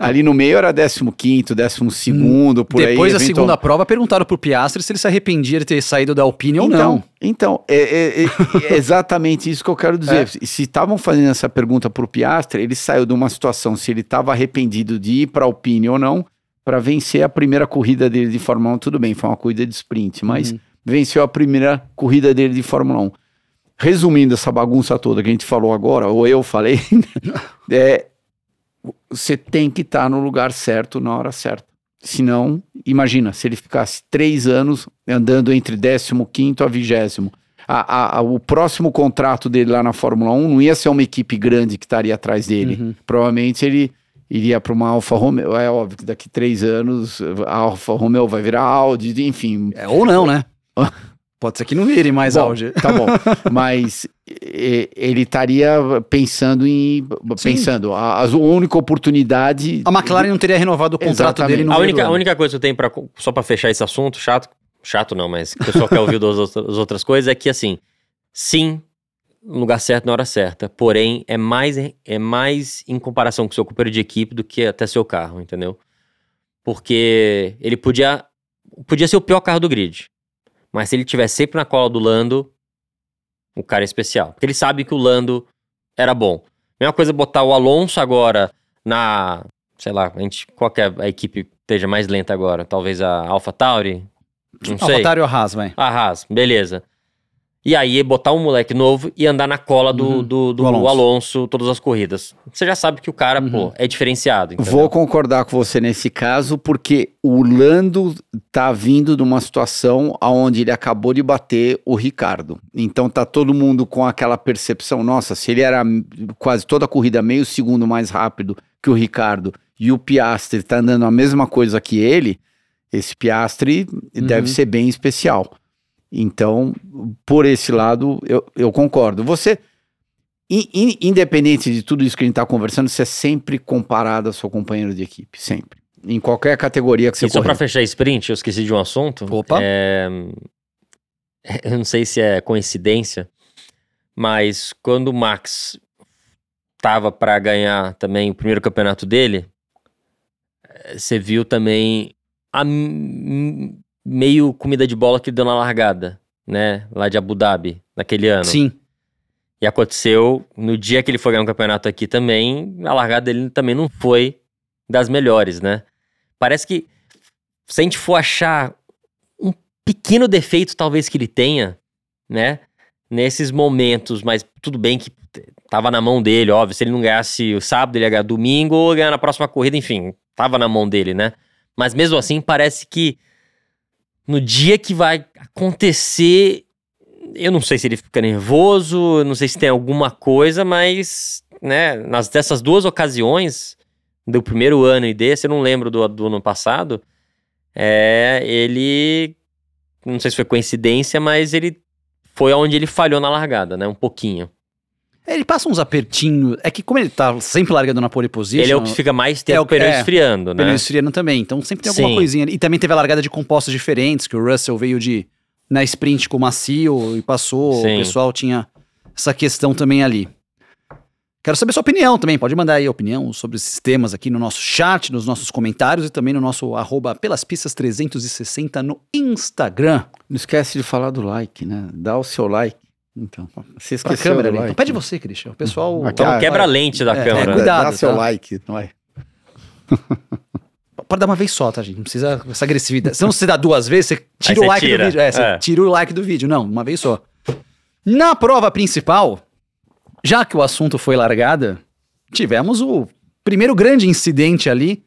Ali no meio era 15, 12, por aí. Depois da eventual- segunda prova, perguntaram pro Piastri se ele se arrependia de ter saído da Alpine ou então, não. Então, é, é- é- é exatamente isso que eu quero dizer. Se estavam fazendo essa pergunta para o Piastre, ele saiu de uma situação, se ele estava arrependido de ir para a Alpine ou não, para vencer a primeira corrida dele de Fórmula 1. Tudo bem, foi uma corrida de sprint, mas Uhum. venceu a primeira corrida dele de Fórmula 1. Resumindo essa bagunça toda que a gente falou agora, ou eu falei, é, você tem que estar no lugar certo na hora certa. Senão, imagina, se ele ficasse três anos andando entre 15 a 20. A, a- a- o próximo contrato dele lá na Fórmula 1 não ia ser uma equipe grande que estaria atrás dele. Uhum. Provavelmente ele iria para uma Alfa Romeo. É óbvio que daqui três anos a Alfa Romeo vai virar Audi, enfim. É, ou não, né? Pode ser que não vire mais Bom, Audi. Tá bom. Mas e- ele estaria pensando em. Sim. Pensando, a, a única oportunidade. A McLaren não teria renovado o contrato Exatamente. dele no A única, a única coisa que eu tenho pra, só pra fechar esse assunto, chato, chato não, mas que o pessoal quer ouvir as outras coisas, é que assim, sim, no lugar certo na hora certa. Porém, é mais, é mais em comparação com o seu companheiro de equipe do que até seu carro, entendeu? Porque ele podia. Podia ser o pior carro do grid. Mas se ele estiver sempre na cola do Lando, o cara é especial. Porque ele sabe que o Lando era bom. Mesma coisa botar o Alonso agora na. Sei lá, a gente, qual que é a equipe esteja mais lenta agora? Talvez a Alpha Tauri? Não sei. Avatar ou Haas, vai. A Haas, beleza. E aí botar um moleque novo e andar na cola do, Uhum. do, do Do Alonso. Alonso. todas as corridas. Você já sabe que o cara, Uhum. pô, é diferenciado. entendeu? Vou concordar com você nesse caso, porque o Lando tá vindo de uma situação onde ele acabou de bater o Ricardo. Então tá todo mundo com aquela percepção, nossa, se ele era quase toda a corrida meio segundo mais rápido que o Ricardo e o Piastri tá andando a mesma coisa que ele, esse Piastri deve ser bem especial. Então, por esse lado, eu, eu concordo. Você, in- in- independente de tudo isso que a gente está conversando, você é sempre comparado ao seu companheiro de equipe, sempre. Em qualquer categoria que você E só pra fechar sprint, eu esqueci de um assunto. Opa. É, Eu não sei se é coincidência, mas quando o Max tava pra ganhar também o primeiro campeonato dele, eh, você viu também a meio comida de bola que ele deu na largada, né? Lá de Abu Dhabi, naquele ano. Sim. E aconteceu no dia que ele foi ganhar um campeonato aqui também, a largada dele também não foi das melhores, né? Parece que se a gente for achar um pequeno defeito talvez que ele tenha, né? Nesses momentos, mas tudo bem que tava na mão dele, óbvio. Se ele não ganhasse o sábado, ele ia ganhar domingo ou ganhar na próxima corrida, enfim, tava na mão dele, né? Mas mesmo assim, parece que no dia que vai acontecer, eu não sei se ele fica nervoso, não sei se tem alguma coisa, mas, né, nas dessas duas ocasiões, do primeiro ano e desse, eu não lembro do, do ano passado, é, ele, não sei se foi coincidência, mas ele foi onde ele falhou na largada, né, um pouquinho. Ele passa uns apertinhos. É que como ele tá sempre largando na pole position... ele é o que fica mais tempo é o pneu é, esfriando, né? pneu esfriando também. Então sempre tem alguma Sim. coisinha ali. E também teve a largada de compostos diferentes, que o Russell veio de na sprint com o macio e passou. Sim. O pessoal tinha essa questão também ali. Quero saber sua opinião também. Pode mandar aí a opinião sobre esses temas aqui no nosso chat, nos nossos comentários e também no nosso arroba pelas pistas 360 no Instagram. Não esquece de falar do like, né? Dá o seu like. Então, você Pra esqueceu câmera like. Então, pede você, Christian. O pessoal. Aqui, Então quebra a lente da É, câmera. é, cuidado, Dá seu tá? like, vai. Pode dar uma vez só, tá, gente? Não precisa essa agressividade. Se não você dá duas vezes, você tira Aí o like tira. do vídeo. É, você É. tira o like do vídeo. Não, uma vez só. Na prova principal, já que o assunto foi largada, tivemos o primeiro grande incidente ali,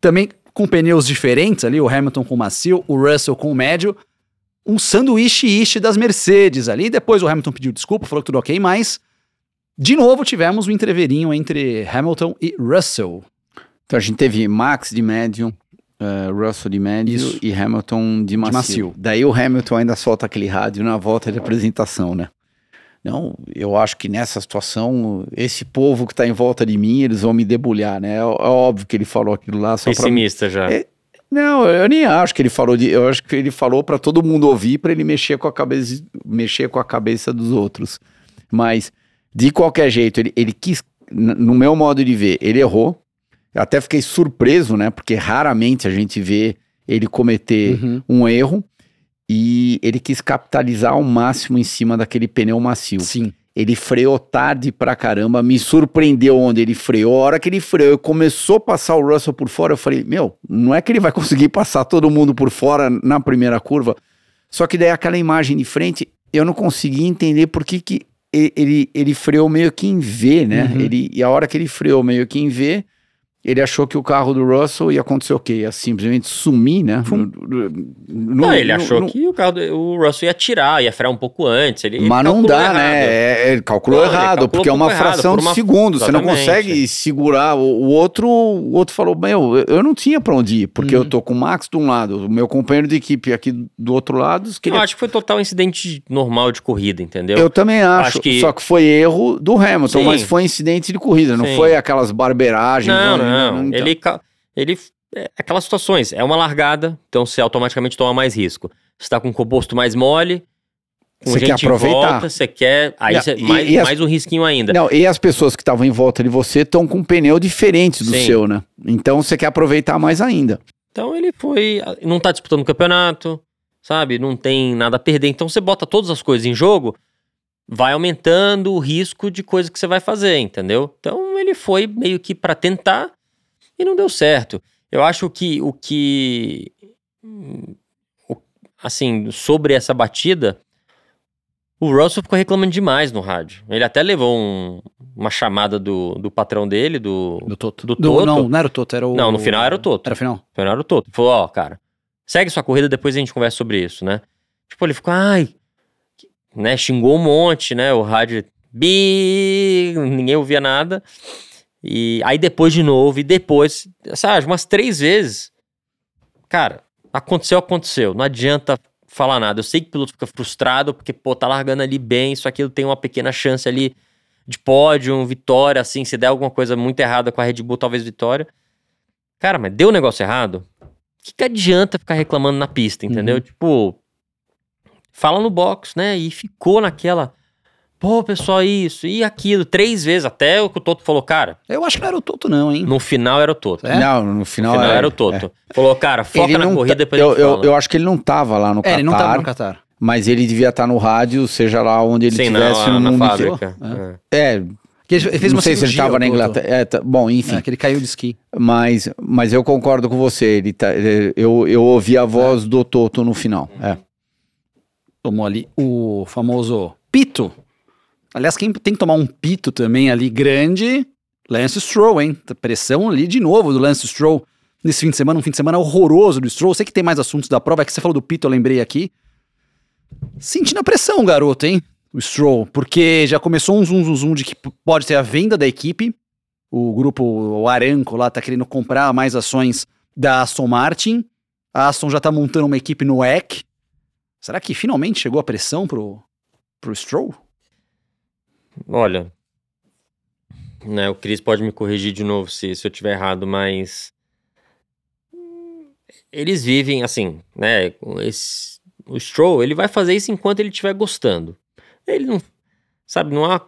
também com pneus diferentes ali, o Hamilton com o macio, o Russell com o médio, um sanduíche-iche das Mercedes ali. Depois o Hamilton pediu desculpa, falou que tudo ok, mas de novo tivemos o entreverinho entre Hamilton e Russell. Então a gente teve Max de médio, eh, Russell de médio Isso. e Hamilton de macio. macio. Daí o Hamilton ainda solta aquele rádio na volta de apresentação, né? Não, eu acho que nessa situação, esse povo que tá em volta de mim, eles vão me debulhar, né? É, é óbvio que ele falou aquilo lá só pra... Pessimista já. É, Não, eu nem acho que ele falou de, eu acho que ele falou pra todo mundo ouvir pra ele mexer com a cabeça, mexer com a cabeça dos outros. Mas de qualquer jeito, ele, ele quis, no meu modo de ver, ele errou. Eu até fiquei surpreso, né? Porque raramente a gente vê ele cometer Uhum. um erro e ele quis capitalizar ao máximo em cima daquele pneu macio. Sim. Ele freou tarde pra caramba, me surpreendeu onde ele freou. A hora que ele freou e começou a passar o Russell por fora, eu falei: Meu, não é que ele vai conseguir passar todo mundo por fora na primeira curva. Só que daí aquela imagem de frente, eu não consegui entender por que, que ele, ele freou meio que em V, né? Uhum. Ele, e a hora que ele freou meio que em V, ele achou que o carro do Russell ia acontecer o quê? Ia simplesmente sumir, né? No- no- Não, ele no- achou no- que o carro do, o Russell ia tirar, ia frear um pouco antes. Ele, ele Mas não calculou dá, errado. né? É, ele calculou Não, ele errado, calculou porque é um uma errado, fração de uma- segundo. Você não consegue segurar. O, o outro, o outro falou: Meu, eu- eu não tinha pra onde ir, porque Uhum. eu tô com o Max de um lado, o meu companheiro de equipe aqui do outro lado. Eu Queria... acho que foi total incidente normal de corrida, entendeu? Eu também acho, acho que- só que foi erro do Hamilton, Sim. mas foi incidente de corrida, não Sim. foi aquelas barberagens. Não, não. Então, Ele, ele. É aquelas situações. É uma largada, então você automaticamente toma mais risco. Você tá com um composto mais mole, com Você quer aproveitar. volta, você quer. Aí Não, você- e- mais, e as- mais um risquinho ainda. Não, e as pessoas que estavam em volta de você estão com um pneu diferente do Sim. seu, né? Então você quer aproveitar mais ainda. Então ele foi. Não tá disputando o campeonato, sabe? Não tem nada a perder. Então você bota todas as coisas em jogo, vai aumentando o risco de coisa que você vai fazer, entendeu? Então ele foi meio que pra tentar e não deu certo. Eu acho que o que. o- Assim, sobre essa batida, o Russell ficou reclamando demais no rádio. Ele até levou um- uma chamada do, do patrão dele, do, Do Toto. Do Toto? Não, não era o Toto, era o... Não, no final era o Toto. Era o final. Foi na hora todo. Ele falou, ó, cara, segue sua corrida, depois a gente conversa sobre isso, né? Tipo, ele ficou, ai, né? Xingou um monte, né? O rádio, bi, ninguém ouvia nada. E aí depois de novo, e depois, sabe, umas três vezes. Cara, aconteceu, aconteceu. Não adianta falar nada. Eu sei que o piloto fica frustrado, porque, pô, tá largando ali bem, isso aquilo tem uma pequena chance ali de pódio, vitória, assim, se der alguma coisa muito errada com a Red Bull, talvez vitória. Cara, mas deu um negócio errado? O que, que adianta ficar reclamando na pista, entendeu? Uhum. Tipo, fala no box, né? E ficou naquela. Pô, pessoal, isso e aquilo, três vezes, até o que o Toto falou, cara, Eu acho que não era o Toto, não, hein? no final era o Toto. É? Não, no No final, final era, era o Toto. Falou, cara, É. foca Ele na não corrida, tá- depois eu, eu, eu acho que ele não tava lá no É, ele não tava Qatar, no Qatar. mas ele devia estar no rádio, seja lá onde ele estivesse no na mundo fábrica. inteiro. É. É, Que ele fez não uma sei se ele estava na. Inglaterra. É, tá- bom, enfim. É, que ele caiu de esqui. Mas, mas eu concordo com você. Ele tá, ele- eu, eu ouvi a voz do Toto no final. É. Tomou ali o famoso pito. Aliás, quem tem que tomar um pito também ali grande, Lance Stroll, hein? Pressão ali de novo do Lance Stroll nesse fim de semana, um fim de semana horroroso do Stroll. Sei que tem mais assuntos da prova, é que você falou do pito, eu lembrei aqui. Sentindo a pressão, garoto, hein? O Stroll, porque já começou um zoom, zoom, zoom de que pode ter a venda da equipe. O grupo o Aranco lá tá querendo comprar mais ações da Aston Martin. A Aston já tá montando uma equipe no WEC. Será que finalmente chegou a pressão pro, pro Stroll? Olha, né, o Cris pode me corrigir de novo se, se eu tiver errado, mas eles vivem assim, né? esse- o Stroll, ele vai fazer isso enquanto ele estiver gostando. Ele não, sabe, não há,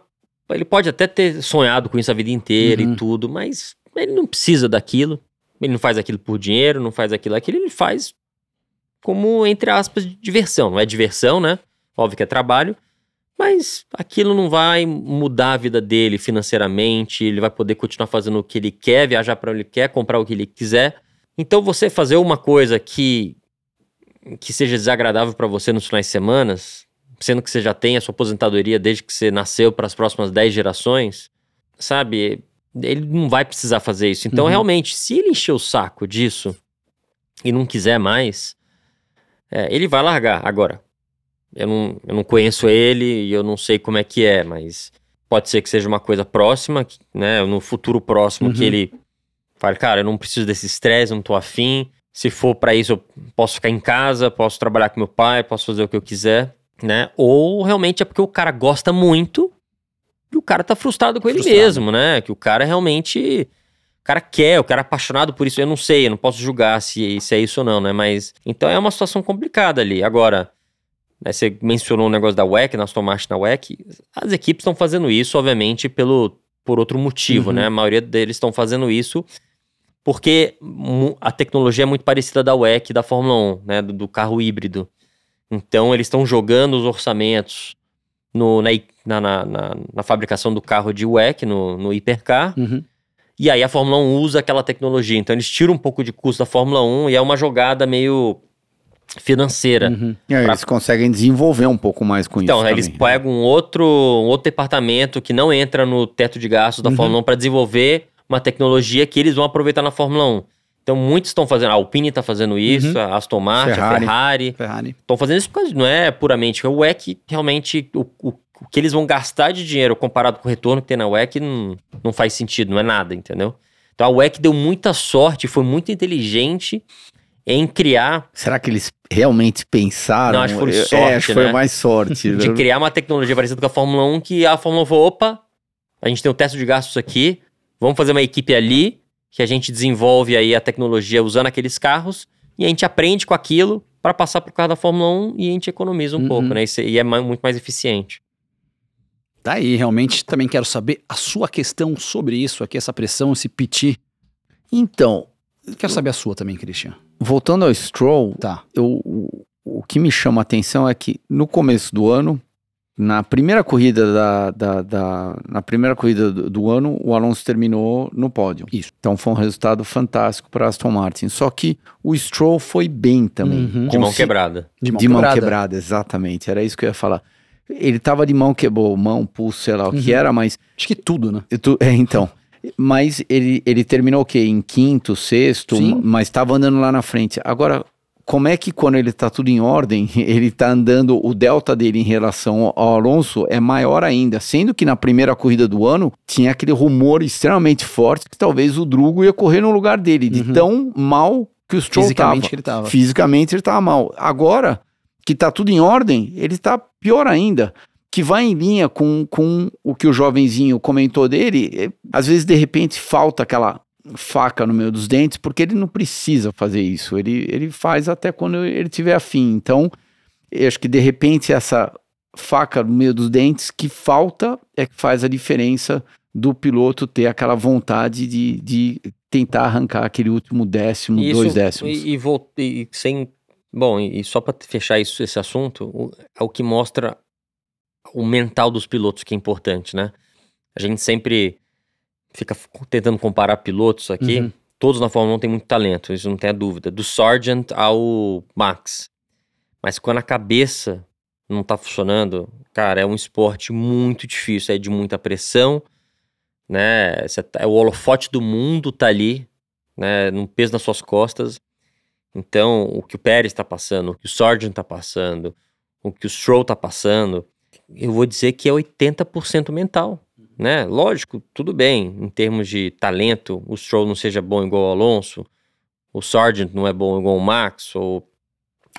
ele pode até ter sonhado com isso a vida inteira Uhum. e tudo, mas ele não precisa daquilo. Ele não faz aquilo por dinheiro, não faz aquilo, aquilo ele faz como entre aspas diversão. Não é diversão, né? Óbvio que é trabalho, mas aquilo não vai mudar a vida dele financeiramente, ele vai poder continuar fazendo o que ele quer, viajar para onde ele quer, comprar o que ele quiser. Então você fazer uma coisa que que seja desagradável para você nos finais de semana, sendo que você já tem a sua aposentadoria desde que você nasceu para as próximas 10 gerações, sabe? Ele não vai precisar fazer isso. Então, Uhum. realmente, se ele encher o saco disso e não quiser mais, é, ele vai largar. Agora, eu não, eu não conheço ele e eu não sei como é que é, mas pode ser que seja uma coisa próxima, né? No futuro próximo Uhum. que ele fale, cara, eu não preciso desse estresse, eu não tô afim. Se for pra isso, eu posso ficar em casa, posso trabalhar com meu pai, posso fazer o que eu quiser, né? Ou realmente é porque o cara gosta muito e o cara tá frustrado com Frustrado. ele mesmo, né? Que o cara realmente. O cara quer, o cara é apaixonado por isso. Eu não sei, eu não posso julgar se, se é isso ou não, né? Mas. Então é uma situação complicada ali. Agora, né, você mencionou o negócio da WEC, nós tomamos na WEC. As equipes estão fazendo isso, obviamente, pelo, por outro motivo, Uhum. né? A maioria deles estão fazendo isso porque a tecnologia é muito parecida da WEC da Fórmula 1, né? Do, do carro híbrido. Então eles estão jogando os orçamentos no, na, na, na, na- na fabricação do carro de WEC, no, no hipercar. Uhum. E aí a Fórmula 1 usa aquela tecnologia. Então eles tiram um pouco de custo da Fórmula 1 e é uma jogada meio financeira. Uhum. É, Pra- Eles conseguem desenvolver um pouco mais com Então, isso. eles também. pegam um outro, um outro departamento que não entra no teto de gastos da Uhum. Fórmula 1 para desenvolver uma tecnologia que eles vão aproveitar na Fórmula 1. Então, muitos estão fazendo. A Alpine está fazendo isso, Uhum. a Aston Martin, Ferrari. a Ferrari. Ferrari. Estão fazendo isso porque não é puramente. O WEC, realmente, o, o, o que eles vão gastar de dinheiro comparado com o retorno que tem na WEC não, não faz sentido, não é nada, entendeu? Então, a WEC deu muita sorte, foi muito inteligente em criar Será que eles realmente pensaram? Não, acho que foi sorte, é, acho que foi né? mais sorte. de né? criar uma tecnologia parecida com a Fórmula 1, que a Fórmula 1 falou, opa, a gente tem o teste de gastos aqui, vamos fazer uma equipe ali, que a gente desenvolve aí a tecnologia usando aqueles carros, e a gente aprende com aquilo, para passar pro carro da Fórmula 1 e a gente economiza um Uhum. pouco, né? E, é muito mais eficiente. Tá aí, realmente também quero saber a sua questão sobre isso aqui, essa pressão, esse piti. Então, Quero saber a sua também, Christian. Voltando ao Stroll, Tá. eu, o, o que me chama a atenção é que no começo do ano, na primeira corrida da, da, da- na primeira corrida do, do ano, o Alonso terminou no pódio. Isso. Então foi um resultado fantástico para Aston Martin. Só que o Stroll foi bem também. Uhum. De mão quebrada. De mão de mão quebrada. quebrada, exatamente. Era isso que eu ia falar. Ele tava de mão quebrou, mão, pulso, sei lá o que Uhum. era, mas Acho que tudo, né? tô- é, então. Mas ele, ele terminou o quê? Em quinto, sexto, Sim. mas estava andando lá na frente. Agora, como é que quando ele tá tudo em ordem, ele tá andando, o delta dele em relação ao Alonso é maior ainda? Sendo que na primeira corrida do ano tinha aquele rumor extremamente forte que talvez o Drugo ia correr no lugar dele, de Uhum. tão mal que o Stroll Fisicamente tava. ele tava. Fisicamente ele tava mal. Agora que tá tudo em ordem, ele tá pior ainda. Que vai em linha com, com o que o jovenzinho comentou dele. é, Às vezes, de repente, falta aquela faca no meio dos dentes, porque ele não precisa fazer isso. Ele, ele faz até quando ele tiver afim. Então, eu acho que de repente essa faca no meio dos dentes que falta é que faz a diferença do piloto ter aquela vontade de, de tentar arrancar aquele último décimo, E dois isso- décimos. E, e, vol- e sem. Bom, e, e só para fechar isso, esse assunto, o- é o que mostra o mental dos pilotos que é importante, né? A gente sempre fica tentando comparar pilotos aqui. Uhum. Todos na Fórmula 1 têm muito talento, isso não tem a dúvida. Do Sargent ao Max. Mas quando a cabeça não tá funcionando, cara, é um esporte muito difícil, é de muita pressão, né? Tá- é o holofote do mundo tá ali, né? Num peso nas suas costas. Então, o que o Pérez tá passando, o que o Sargent tá passando, o que o Stroll tá passando, eu vou dizer que é 80% mental, né? Lógico, tudo bem, em termos de talento, o Stroll não seja bom igual o Alonso, o Sargent não é bom igual o Max, ou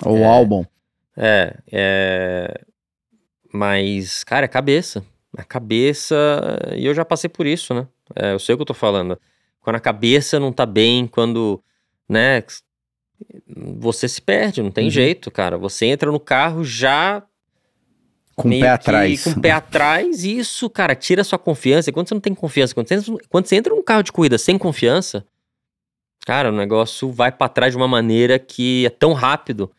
Ou o É. álbum. é, é. Mas, cara, é cabeça. A cabeça. E eu já passei por isso, né? É, eu sei o que eu tô falando. Quando a cabeça não tá bem, quando. Né? Você se perde, não tem Uhum. jeito, cara. Você entra no carro já. Com o pé atrás. Com o pé atrás, e isso, cara, tira sua confiança. E quando você não tem confiança, quando você, entra- quando você entra num carro de corrida sem confiança, cara, o negócio vai pra trás de uma maneira que é tão rápido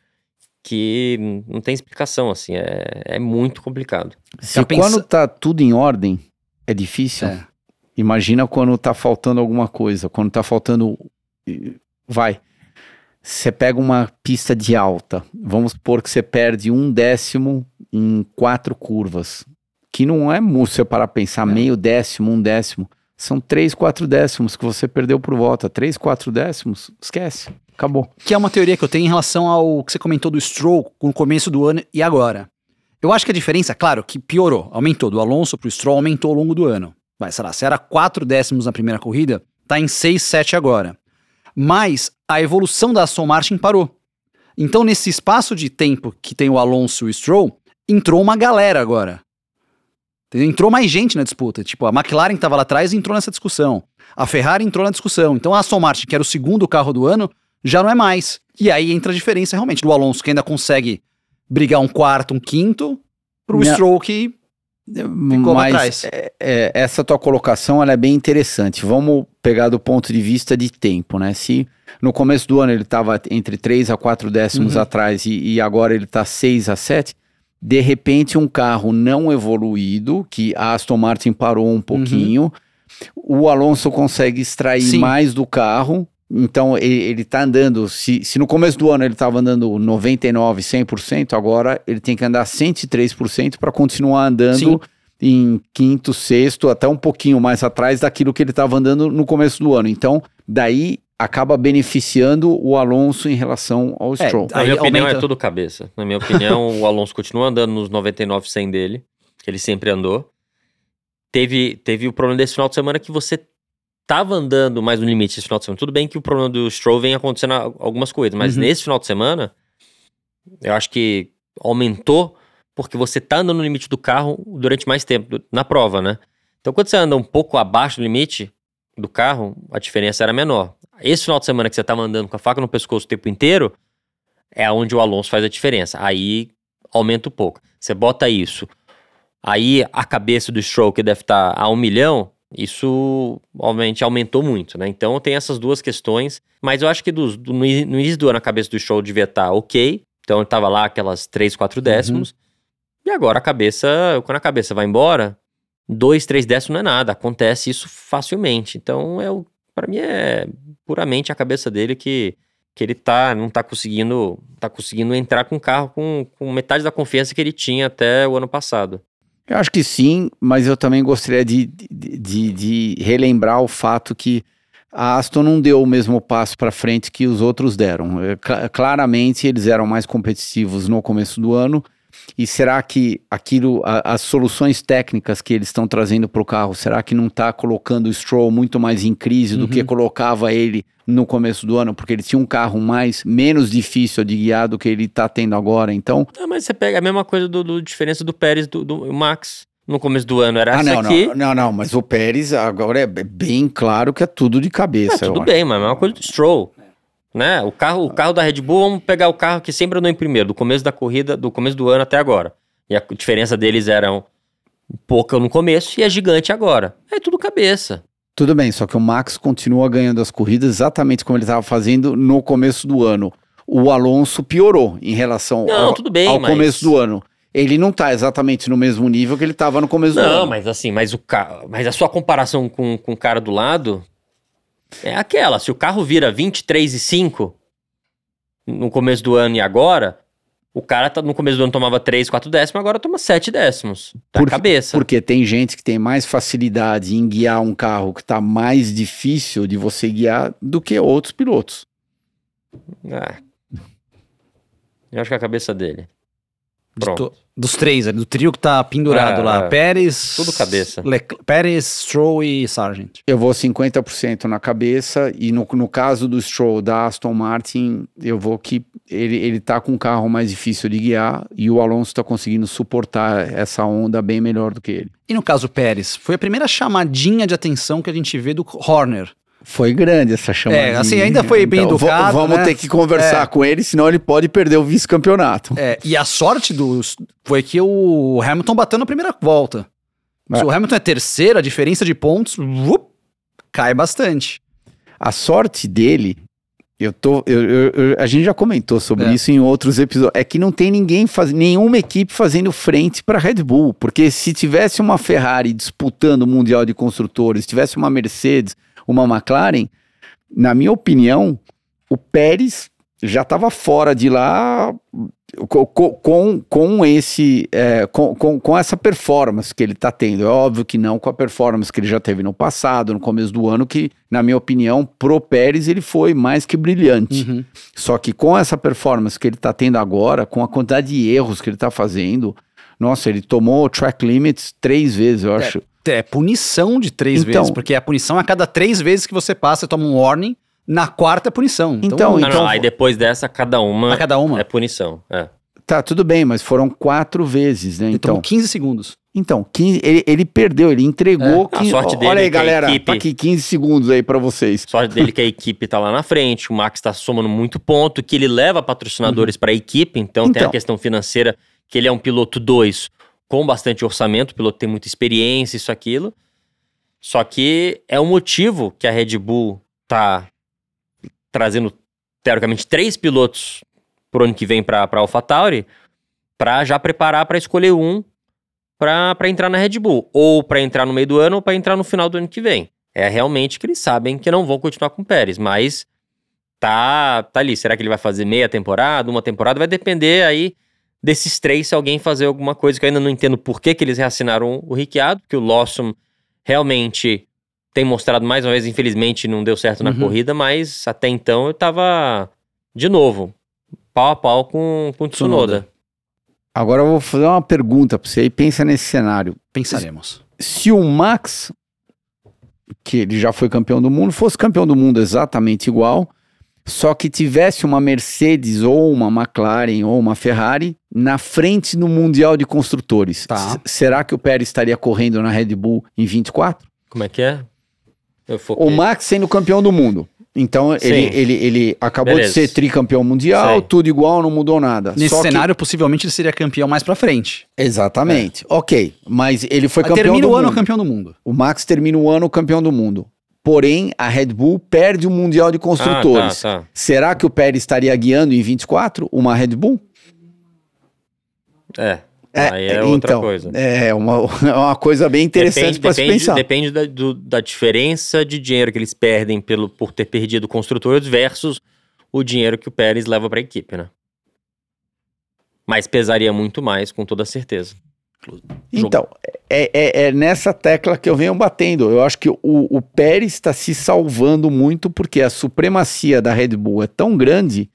que não tem explicação, assim. É, é muito complicado. Se pensa- quando tá tudo em ordem, é difícil. É. Imagina quando tá faltando alguma coisa, quando tá faltando. Vai. Você pega uma pista de alta, vamos supor que você perde um décimo em quatro curvas, que não é parar pra pensar, É. meio décimo, um décimo. São três, quatro décimos que você perdeu por volta. Três, quatro décimos, esquece. Acabou. Que é uma teoria que eu tenho em relação ao que você comentou do Stroll no começo do ano e agora. Eu acho que a diferença, claro, que piorou, aumentou. Do Alonso pro Stroll aumentou ao longo do ano. Vai, sei lá, se era 4 décimos na primeira corrida, tá em 6, 7 agora. Mas a evolução da Aston Martin parou. Então, nesse espaço de tempo que tem o Alonso e o Stroll, entrou uma galera agora. Entrou mais gente na disputa. Tipo, a McLaren que tava lá atrás entrou nessa discussão. A Ferrari entrou na discussão. Então a Aston Martin, que era o segundo carro do ano, já não é mais. E aí entra a diferença realmente do Alonso, que ainda consegue brigar um quarto, um quinto, pro Minha- Stroll que ficou Mas trás. é, é, essa tua colocação ela é bem interessante. Vamos pegar do ponto de vista de tempo, né? Se no começo do ano ele estava entre 3 a 4 décimos Uhum. atrás e, e agora ele está 6 a 7, de repente um carro não evoluído, que a Aston Martin parou um pouquinho, o Alonso consegue extrair Sim. mais do carro. Então ele, ele tá andando, se, se no começo do ano ele estava andando 99, 100%, agora ele tem que andar 103% para continuar andando Sim. em quinto, sexto, até um pouquinho mais atrás daquilo que ele estava andando no começo do ano. Então, daí acaba beneficiando o Alonso em relação ao É, Stroll. Na minha opinião, aumenta- é tudo cabeça. Na minha opinião, o Alonso continua andando nos 99, 100 dele, que ele sempre andou. Teve, teve o problema desse final de semana que você tava andando mais no limite esse final de semana. Tudo bem que o problema do Stroll vem acontecendo algumas coisas, mas Uhum. nesse final de semana, eu acho que aumentou porque você tá andando no limite do carro durante mais tempo, na prova, né? Então, quando você anda um pouco abaixo do limite do carro, a diferença era menor. Esse final de semana que você tava andando com a faca no pescoço o tempo inteiro, é onde o Alonso faz a diferença. Aí aumenta um pouco. Você bota isso, aí a cabeça do Stroll que deve estar a um milhão, isso obviamente aumentou muito, né? Então tem essas duas questões, mas eu acho que do, do, no início do ano a cabeça do Stroll devia estar ok, então ele tava lá aquelas 3, 4 décimos, uhum. e agora a cabeça, quando a cabeça vai embora, 2, 3 décimos não é nada, acontece isso facilmente, então é para mim é puramente a cabeça dele que que ele tá, não tá conseguindo, tá conseguindo entrar com o carro com, com metade da confiança que ele tinha até o ano passado. Eu acho que sim, mas eu também gostaria de, de, de, relembrar o fato que a Aston não deu o mesmo passo para frente que os outros deram. É, claramente eles eram mais competitivos no começo do ano e será que aquilo, a, as soluções técnicas que eles estão trazendo para o carro, será que não está colocando o Stroll muito mais em crise uhum. do que uhum. colocava ele no começo do ano? Porque ele tinha um carro mais menos difícil de guiar do que ele está tendo agora. Então. Não, mas você pega a mesma coisa do, do diferença do Pérez do, do Max no começo do ano. Era ah, não, aqui. Não, não, não, mas o Pérez agora é bem claro que é tudo de cabeça. É, tudo bem, mas é a mesma coisa do Stroll né? O carro, o carro da Red Bull, vamos pegar o carro que sempre andou em primeiro, do começo da corrida, do começo do ano até agora. E a diferença deles era pouca no começo e é gigante agora. É tudo cabeça. Tudo bem, só que o Max continua ganhando as corridas exatamente como ele estava fazendo no começo do ano. O Alonso piorou em relação não, ao, bem, ao mas... começo do ano. Ele não está exatamente no mesmo nível que ele estava no começo não, do ano. Não, mas assim, mas, o ca... mas a sua comparação com, com o cara do lado é aquela, se o carro vira 23 e 5 no começo do ano e agora, o cara tá, no começo do ano tomava 3, 4 décimos, agora toma 7 décimos. Tá porque, cabeça. Porque tem gente que tem mais facilidade em guiar um carro que tá mais difícil de você guiar do que outros pilotos. É. Eu acho que é a cabeça dele. Pronto. Dos três, do trio que tá pendurado é, lá. É. Pérez. Tudo cabeça. Pérez, Stroll e Sargent. Eu vou 50% na cabeça. E no, no caso do Stroll, da Aston Martin, eu vou que ele, ele tá com um carro mais difícil de guiar. E o Alonso tá conseguindo suportar essa onda bem melhor do que ele. E no caso Pérez, foi a primeira chamadinha de atenção que a gente vê do Horner. Foi grande essa chamada. É, assim, ainda foi bem então, educado. Vamos né? ter que conversar é. com ele, senão ele pode perder o vice-campeonato. É, e a sorte dos foi que o Hamilton bateu na primeira volta. É. Se o Hamilton é terceiro, a diferença de pontos up, cai bastante. A sorte dele, eu tô, eu, eu, eu, a gente já comentou sobre é. isso em outros episódios, é que não tem ninguém faz, nenhuma equipe fazendo frente para Red Bull, porque se tivesse uma Ferrari disputando o mundial de construtores, se tivesse uma Mercedes uma McLaren, na minha opinião, o Pérez já estava fora de lá com, com, com esse é, com, com, com, essa performance que ele está tendo. É óbvio que não com a performance que ele já teve no passado, no começo do ano, que, na minha opinião, pro Pérez ele foi mais que brilhante. Uhum. Só que com essa performance que ele está tendo agora, com a quantidade de erros que ele está fazendo, nossa, ele tomou track limits três vezes, eu é. acho. É punição de três então, vezes, porque a punição é a cada três vezes que você passa, você toma um warning, na quarta é punição. Então, então, não, então não, aí depois dessa, cada uma, a cada uma é punição. É. Tá, tudo bem, mas foram quatro vezes, né? Então, 15 segundos. Então, 15, ele, ele, perdeu, ele entregou. É. 15, a sorte dele olha aí, é galera, equipe, tá aqui 15 segundos aí para vocês. Sorte dele que a equipe tá lá na frente, o Max tá somando muito ponto, que ele leva patrocinadores uhum. para a equipe, então, então, tem a então. questão financeira, que ele é um piloto 2 com bastante orçamento, o piloto tem muita experiência, isso, aquilo. Só que é o motivo que a Red Bull tá trazendo, teoricamente, três pilotos pro ano que vem para a AlphaTauri, para já preparar para escolher um para entrar na Red Bull, ou para entrar no meio do ano, ou para entrar no final do ano que vem. É realmente que eles sabem que não vão continuar com o Pérez, mas tá, tá ali. Será que ele vai fazer meia temporada, uma temporada? Vai depender aí desses três se alguém fazer alguma coisa que eu ainda não entendo por que, que eles reassinaram o Ricciardo, que o Lawson realmente tem mostrado mais uma vez, infelizmente não deu certo na uhum. corrida, mas até então eu tava de novo, pau a pau com, com o Tsunoda. Tsunoda. Agora eu vou fazer uma pergunta para você e pensa nesse cenário. Pensaremos. Se o Max, que ele já foi campeão do mundo, fosse campeão do mundo exatamente igual, só que tivesse uma Mercedes ou uma McLaren ou uma Ferrari na frente no Mundial de Construtores. Tá. Será que o Pérez estaria correndo na Red Bull em 24? Como é que é? O Max sendo campeão do mundo. Então ele, Sim. ele, ele acabou Beleza. de ser tricampeão mundial, Sei. tudo igual, não mudou nada. Nesse Só que- cenário, possivelmente ele seria campeão mais pra frente. Exatamente. Ok, mas ele foi Aí campeão termina do o ano mundo. campeão do mundo. O Max termina o ano campeão do mundo. Porém, a Red Bull perde o Mundial de Construtores. Ah, tá, tá. Será que o Pérez estaria guiando em 24 uma Red Bull? É. Aí é outra coisa. É uma, é uma coisa bem interessante Depende- para se pensar. Depende da, do- da diferença de dinheiro que eles perdem pelo, por ter perdido construtores versus o dinheiro que o Pérez leva para a equipe, né? Mas pesaria muito mais, com toda certeza. Então, é, é- é nessa tecla que eu venho batendo. Eu acho que o, o Pérez está se salvando muito porque a supremacia da Red Bull é tão grande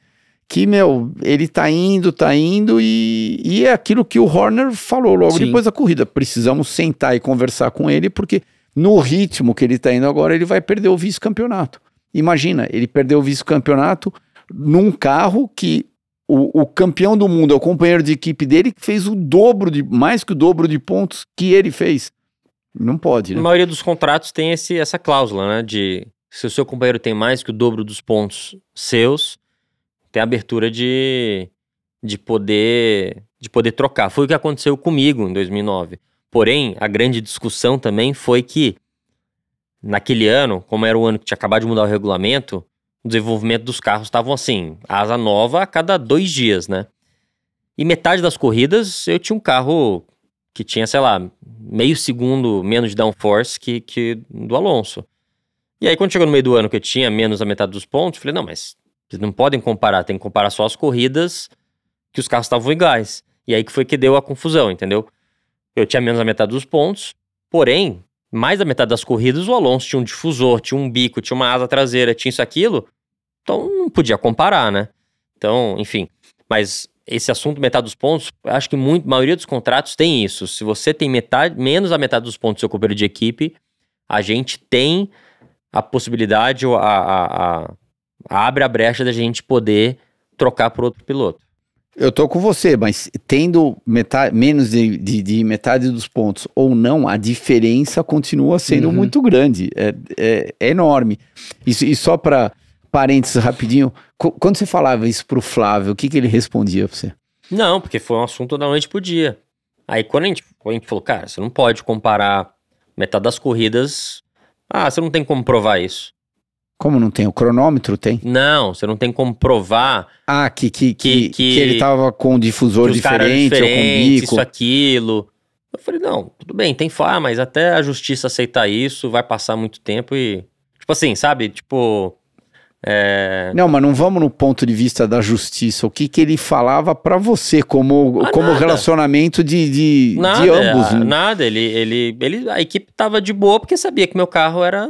que, meu, ele tá indo, tá indo e, e é aquilo que o Horner falou logo Sim. depois da corrida. Precisamos sentar e conversar com ele porque no ritmo que ele tá indo agora, ele vai perder o vice-campeonato. Imagina, ele perdeu o vice-campeonato num carro que o, o campeão do mundo é o companheiro de equipe dele que fez o dobro de, mais que o dobro de pontos que ele fez. Não pode, A né? maioria dos contratos tem esse, essa cláusula, né? De se o seu companheiro tem mais que o dobro dos pontos seus, tem a abertura de, de poder de poder trocar. Foi o que aconteceu comigo em 2009. Porém, a grande discussão também foi que naquele ano, como era o ano que tinha acabado de mudar o regulamento, o desenvolvimento dos carros estavam assim, asa nova a cada dois dias, né? E metade das corridas eu tinha um carro que tinha, sei lá, meio segundo menos de downforce que, que do Alonso. E aí, quando chegou no meio do ano que eu tinha menos da metade dos pontos, eu falei, não, mas vocês não podem comparar, tem que comparar só as corridas que os carros estavam iguais. E aí que foi que deu a confusão, entendeu? Eu tinha menos da metade dos pontos, porém, mais da metade das corridas o Alonso tinha um difusor, tinha um bico, tinha uma asa traseira, tinha isso, aquilo. Então não podia comparar, né? Então, enfim. Mas esse assunto, metade dos pontos, acho que muito, maioria dos contratos tem isso. Se você tem metade, menos da metade dos pontos do seu companheiro de equipe, a gente tem a possibilidade, a, a, a- abre a brecha da gente poder trocar por outro piloto. Eu tô com você, mas tendo metade, menos de, de- de metade dos pontos ou não, a diferença continua sendo Uhum. muito grande. É, é- é enorme. Isso, e só para parênteses rapidinho, qu- quando você falava isso pro Flávio, o que, que ele respondia pra você? Não, porque foi um assunto da noite pro dia. Aí quando a gente, quando a gente falou, cara, você não pode comparar metade das corridas. Ah, você não tem como provar isso. Como não tem? O cronômetro tem? Não, você não tem como provar Ah, que, que, que, Que- que- ele tava com um difusor diferente ou com bico. isso, aquilo. Eu falei, não, tudo bem, tem fá, mas até a justiça aceitar isso, vai passar muito tempo e. Tipo assim, sabe? Tipo. É. Não, mas não vamos no ponto de vista da justiça. O que, que ele falava pra você como, Ah, como nada. relacionamento de, de, Nada, de ambos? né? nada. Ele, ele, ele, a equipe tava de boa porque sabia que meu carro era.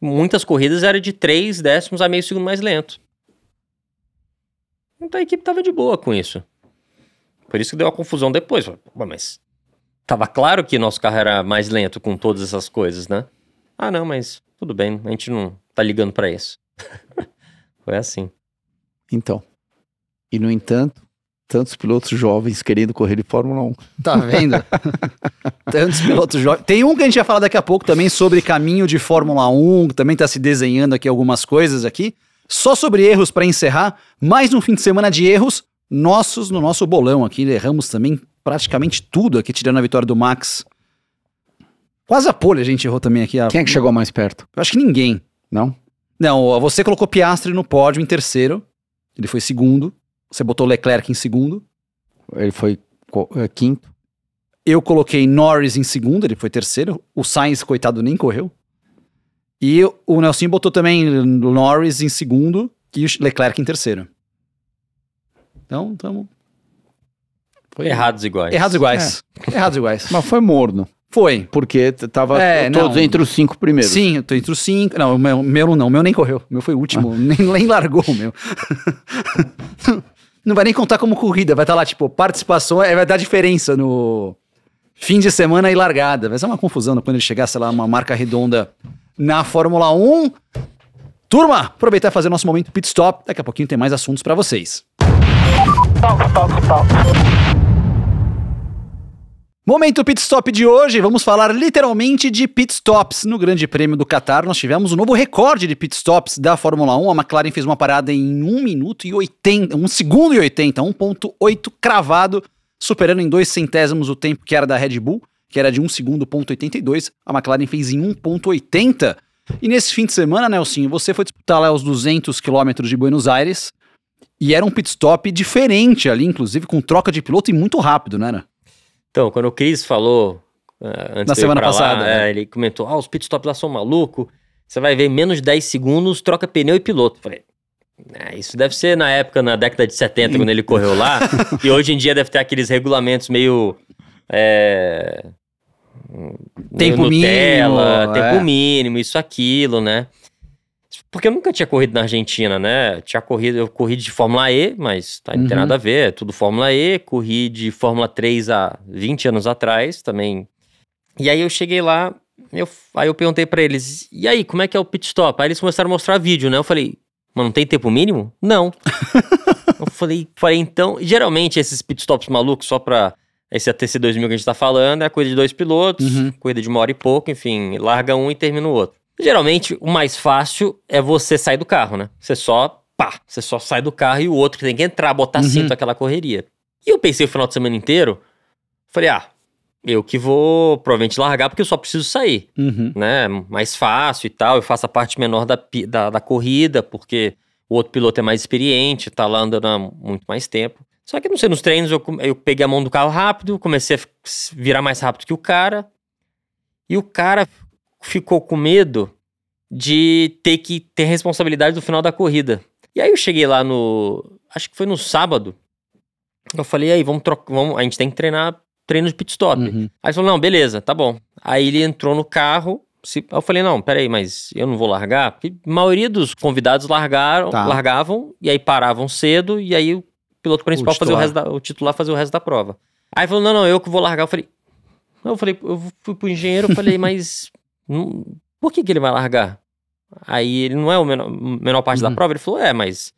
Muitas corridas era de 3 décimos a meio segundo mais lento. Então a equipe tava de boa com isso. Por isso que deu a confusão depois. Falei, "Pô, Mas tava claro que nosso carro era mais lento com todas essas coisas, né? Ah, não, mas tudo bem, a gente não tá ligando pra isso. Foi assim. Então. E no entanto, tantos pilotos jovens querendo correr de Fórmula 1. Tá vendo? Tantos pilotos jovens. Tem um que a gente vai falar daqui a pouco também sobre caminho de Fórmula 1, que também tá se desenhando aqui algumas coisas aqui. Só sobre erros para encerrar, mais um fim de semana de erros nossos no nosso bolão aqui. Erramos também praticamente tudo aqui, tirando a vitória do Max. Quase a pole a gente errou também aqui. a- Quem é que chegou mais perto? Eu acho que ninguém. Não? Não, você colocou Piastri no pódio em terceiro. Ele foi segundo. Você botou Leclerc em segundo. Ele foi é, quinto. Eu coloquei Norris em segundo, ele foi terceiro. O Sainz, coitado, nem correu. E o Nelson botou também Norris em segundo e o Leclerc em terceiro. Então, estamos. Errados iguais. Errados iguais. Errados iguais. Mas foi morno. Foi. Porque tava É, todos não. entre os cinco primeiros. Sim, eu tô entre os cinco. Não, o meu, meu não, o meu nem correu. O meu foi o último, nem, nem largou o meu. não vai nem contar como corrida, vai estar lá, tipo, participação, é, vai dar diferença no fim de semana e largada. Vai ser uma confusão quando ele chegar, sei lá, uma marca redonda na Fórmula 1. Turma, aproveitar e fazer nosso momento pit stop. Daqui a pouquinho tem mais assuntos pra vocês. Momento pit stop de hoje, vamos falar literalmente de pit stops. No Grande Prêmio do Qatar, nós tivemos um novo recorde de pit stops da Fórmula 1. A McLaren fez uma parada em 1 minuto e 80, 1 segundo e 80, 1.8 cravado, superando em 2 centésimos o tempo que era da Red Bull, que era de 1 segundo, ponto 82. A McLaren fez em 1.80. E nesse fim de semana, Nelson, você foi disputar lá os 200 quilômetros de Buenos Aires e era um pit stop diferente ali, inclusive com troca de piloto e muito rápido, não era? Então, quando o Cris falou uh, antes Na semana passada, lá, né? é, ele comentou: ah, os pitstops lá são malucos. Você vai ver menos de 10 segundos, troca pneu e piloto. Falei, "Ah, isso deve ser na época, na década de 70, quando ele correu lá. e hoje em dia deve ter aqueles regulamentos meio. É, Tempo Nutella, mínimo, tempo é. mínimo, isso, aquilo, né? Porque eu nunca tinha corrido na Argentina, né? Tinha corrido, eu corri de Fórmula E, mas tá, não tem Uhum. nada a ver, é tudo Fórmula E. Corri de Fórmula 3 há 20 anos atrás também. E aí eu cheguei lá, eu, aí eu perguntei pra eles, e aí, como é que é o pit stop? Aí eles começaram a mostrar vídeo, né? Eu falei, mas não tem tempo mínimo? Não. eu falei, falei, então, geralmente esses pit stops malucos, só pra esse ATC 2000 que a gente tá falando, é a coisa de dois pilotos, Uhum. corrida de uma hora e pouco, enfim, larga um e termina o outro. Geralmente, o mais fácil é você sair do carro, né? Você só, pá, você só sai do carro e o outro que tem que entrar, botar Uhum. cinto, aquela correria. E eu pensei o final de semana inteiro, falei, ah, eu que vou provavelmente largar porque eu só preciso sair, Uhum. né? Mais fácil e tal, eu faço a parte menor da, da, da corrida, porque o outro piloto é mais experiente, tá lá andando há muito mais tempo. Só que, não sei, nos treinos eu, eu peguei a mão do carro rápido, comecei a virar mais rápido que o cara, e o cara ficou com medo de ter que ter responsabilidade no final da corrida. E aí eu cheguei lá no. Acho que foi no sábado. Eu falei, aí, vamos trocar. Vamos, a gente tem que treinar treino de pit stop. Uhum. Aí ele falou, não, beleza, tá bom. Aí ele entrou no carro. Se... Eu falei, não, peraí, mas eu não vou largar? Porque a maioria dos convidados largaram, Tá. largavam e aí paravam cedo, e aí o piloto principal fazia o resto da, o titular fazia o resto da prova. Aí falou, não, não, eu que vou largar. Eu falei, eu falei, eu fui pro engenheiro, eu falei, mas não- por que, que ele vai largar? Aí ele não é o menor, menor parte da Uhum. prova. Ele falou, é, mas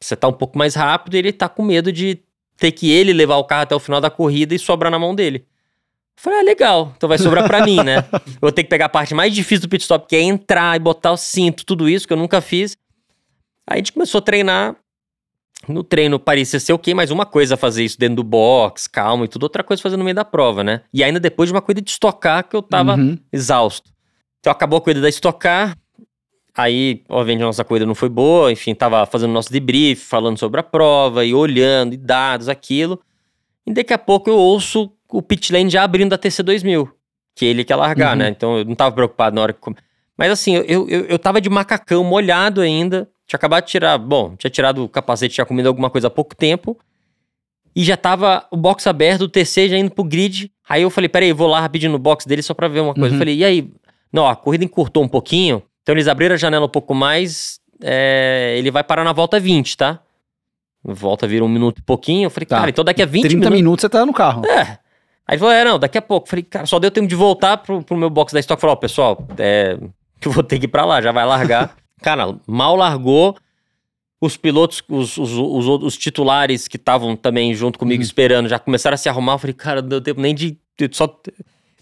você tá um pouco mais rápido e ele tá com medo de ter que ele levar o carro até o final da corrida e sobrar na mão dele. Eu falei, ah, legal, então vai sobrar pra mim, né? Eu vou ter que pegar a parte mais difícil do pit stop, que é entrar e botar o cinto, tudo isso que eu nunca fiz. Aí a gente começou a treinar. No treino parecia ser ok, mas uma coisa fazer isso dentro do box, calmo e tudo, outra coisa fazer no meio da prova, né? E ainda depois de uma corrida de estocar que eu tava Uhum. exausto. Então acabou a corrida da estocar. Aí, obviamente, a nossa corrida não foi boa, enfim, tava fazendo nosso debrief, falando sobre a prova e olhando e dados, aquilo. E daqui a pouco eu ouço o pit lane já abrindo da TC2000, que ele quer largar, Uhum. né? Então eu não tava preocupado na hora que. Mas assim, eu, eu, eu, eu tava de macacão molhado ainda, tinha acabado de tirar, bom, tinha tirado o capacete, tinha comido alguma coisa há pouco tempo. E já tava o box aberto, o TC já indo pro grid. Aí eu falei, peraí, vou lá rapidinho no box dele só pra ver uma coisa. Uhum. Eu falei, e aí? Não, a corrida encurtou um pouquinho, então eles abriram a janela um pouco mais, é, ele vai parar na volta 20, tá? Volta vira um minuto e pouquinho. Eu falei, Tá. cara, então daqui a 20 30 minutos. minutos você tá no carro. É. Aí ele falou, é, não, daqui a pouco. Eu falei, cara, só deu tempo de voltar pro, pro meu box da estoque. Falou, ó, pessoal, é, que eu vou ter que ir pra lá, já vai largar. Cara, mal largou. Os pilotos, os, os, os, os titulares que estavam também junto comigo Uhum. esperando, já começaram a se arrumar. Eu falei, cara, não deu tempo nem de. Só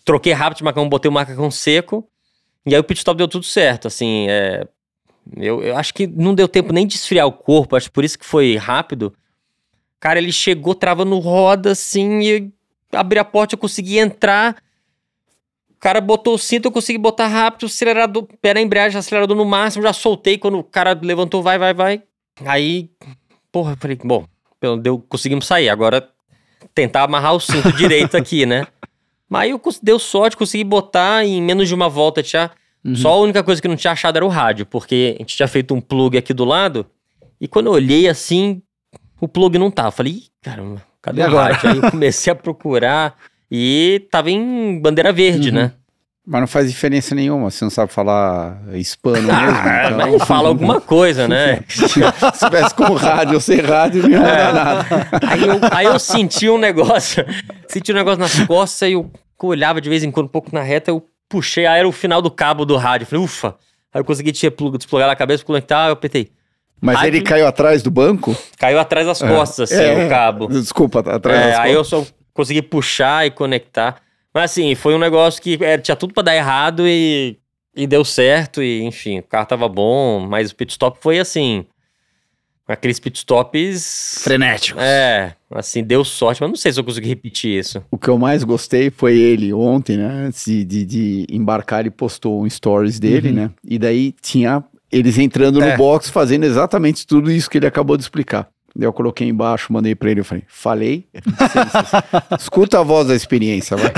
troquei rápido de macacão, botei o macacão seco. E aí o pit stop deu tudo certo. Assim, é, eu, eu acho que não deu tempo nem de esfriar o corpo, acho por isso que foi rápido. Cara, ele chegou travando roda assim e abri a porta, eu consegui entrar. O cara botou o cinto, eu consegui botar rápido, o acelerador, pé na embreagem, acelerador no máximo, já soltei quando o cara levantou, vai, vai, vai. Aí, porra, eu falei, bom, pelo- deu, conseguimos sair. Agora tentar amarrar o cinto direito aqui, né? Mas aí eu deu sorte, consegui botar em menos de uma volta já. Uhum. Só a única coisa que não tinha achado era o rádio, porque a gente tinha feito um plug aqui do lado. E quando eu olhei assim, o plug não tava. Eu Falei, Ih, caramba, cadê E o agora? rádio? Aí eu comecei a procurar e tava em bandeira verde, Uhum. né? Mas não faz diferença nenhuma, você não sabe falar hispano mesmo. Então- mas fala alguma coisa, né? Se tivesse com rádio ou sem rádio, não ia mudar nada. Aí eu, aí eu senti um negócio, senti um negócio nas costas e eu olhava de vez em quando um pouco na reta, eu puxei, aí era o final do cabo do rádio. Falei, ufa. Aí eu consegui desplugar a cabeça, conectar, eu apertei. Mas ele caiu atrás do banco? Caiu atrás das costas, assim, É. o cabo. Desculpa, atrás É, das aí eu costas. só consegui puxar e conectar. Mas assim, foi um negócio que é, tinha tudo pra dar errado e, e deu certo. E enfim, o carro tava bom, mas o pit stop foi assim. Aqueles pit stops. Frenéticos. É, assim, deu sorte, mas não sei se eu consegui repetir isso. O que eu mais gostei foi ele ontem, né? Antes de, de, de embarcar, ele postou um stories dele, Uhum. né? E daí tinha eles entrando É. no box fazendo exatamente tudo isso que ele acabou de explicar. Eu coloquei embaixo, mandei pra ele, eu falei, falei? Escuta a voz da experiência, vai.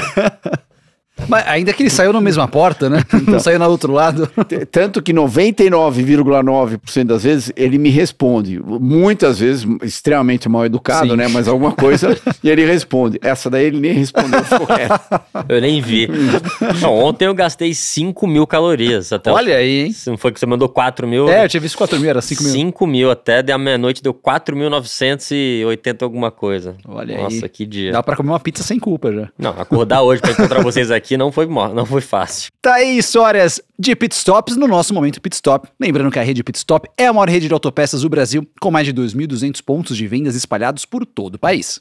Mas ainda que ele saiu na mesma porta, né? Então. Não saiu na outro lado. Tanto que 99,9% das vezes ele me responde. Muitas vezes, extremamente mal educado, Sim. né? Mas alguma coisa, e ele responde. Essa daí ele nem respondeu. Eu nem vi. Não, ontem eu gastei 5 mil calorias. Até o- Olha aí, hein? Não foi que você mandou 4 mil. É, eu tinha visto 4 mil, era 5 mil. 5 mil até da meia-noite deu 4.980 alguma coisa. Olha aí. Nossa, que dia. Dá pra comer uma pizza sem culpa já. Não, acordar hoje pra encontrar vocês aqui não foi, não foi fácil. Tá aí histórias de pitstops no nosso momento pitstop. Lembrando que a rede Pitstop é a maior rede de autopeças do Brasil, com mais de 2.200 pontos de vendas espalhados por todo o país.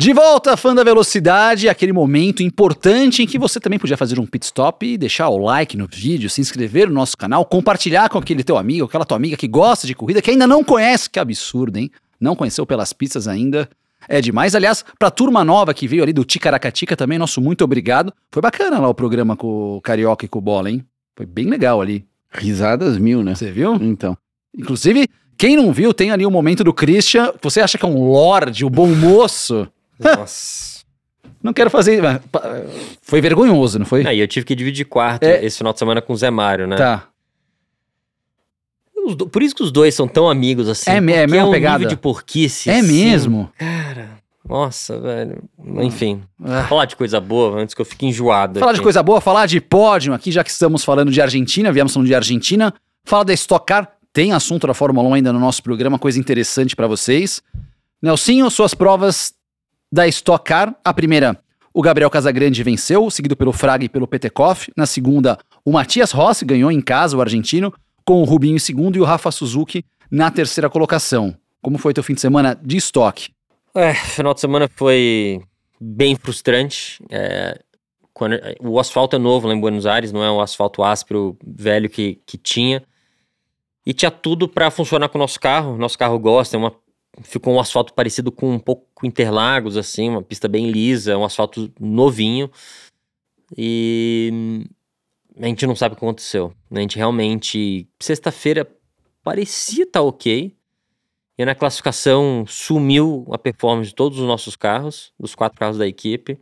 De volta, fã da velocidade, aquele momento importante em que você também podia fazer um pit stop e deixar o like no vídeo, se inscrever no nosso canal, compartilhar com aquele teu amigo, aquela tua amiga que gosta de corrida, que ainda não conhece, que absurdo, hein? Não conheceu pelas pistas ainda. É demais. Aliás, pra turma nova que veio ali do Ticaracatica também, nosso muito obrigado. Foi bacana lá o programa com o Carioca e com o Bola, hein? Foi bem legal ali. Risadas mil, né? Você viu? Então. Inclusive, quem não viu, tem ali o momento do Christian. Você acha que é um lorde, o bom moço? Nossa. Não quero fazer. Foi vergonhoso, não foi? Aí eu tive que dividir quarto É. esse final de semana com o Zé Mário, né? Tá. Os do- Por isso que os dois são tão amigos assim. É é porque mesma um pegada. nível de porquice. É assim. mesmo? Cara, nossa, velho. Enfim, Ah. falar de coisa boa antes que eu fique enjoado. Falar aqui. de coisa boa, falar de pódio aqui, já que estamos falando de Argentina, viemos falando de Argentina. Fala da Stock Car, tem assunto da Fórmula 1 ainda no nosso programa, coisa interessante pra vocês. Nelsinho, suas provas da Stock Car. A primeira, o Gabriel Casagrande venceu, seguido pelo Fraga e pelo Petekoff. Na segunda, o Matias Rossi ganhou em casa, o argentino, com o Rubinho em segundo e o Rafa Suzuki na terceira colocação. Como foi teu fim de semana de estoque? É, final de semana foi bem frustrante. É, quando, o asfalto é novo lá em Buenos Aires, não é um asfalto áspero velho que, que tinha. E tinha tudo para funcionar com o nosso carro. Nosso carro gosta, é uma, ficou um asfalto parecido com um pouco com Interlagos, assim, uma pista bem lisa, um asfalto novinho. E a gente não sabe o que aconteceu. né? A gente realmente. Sexta-feira parecia estar ok. E na classificação sumiu a performance de todos os nossos carros, dos quatro carros da equipe.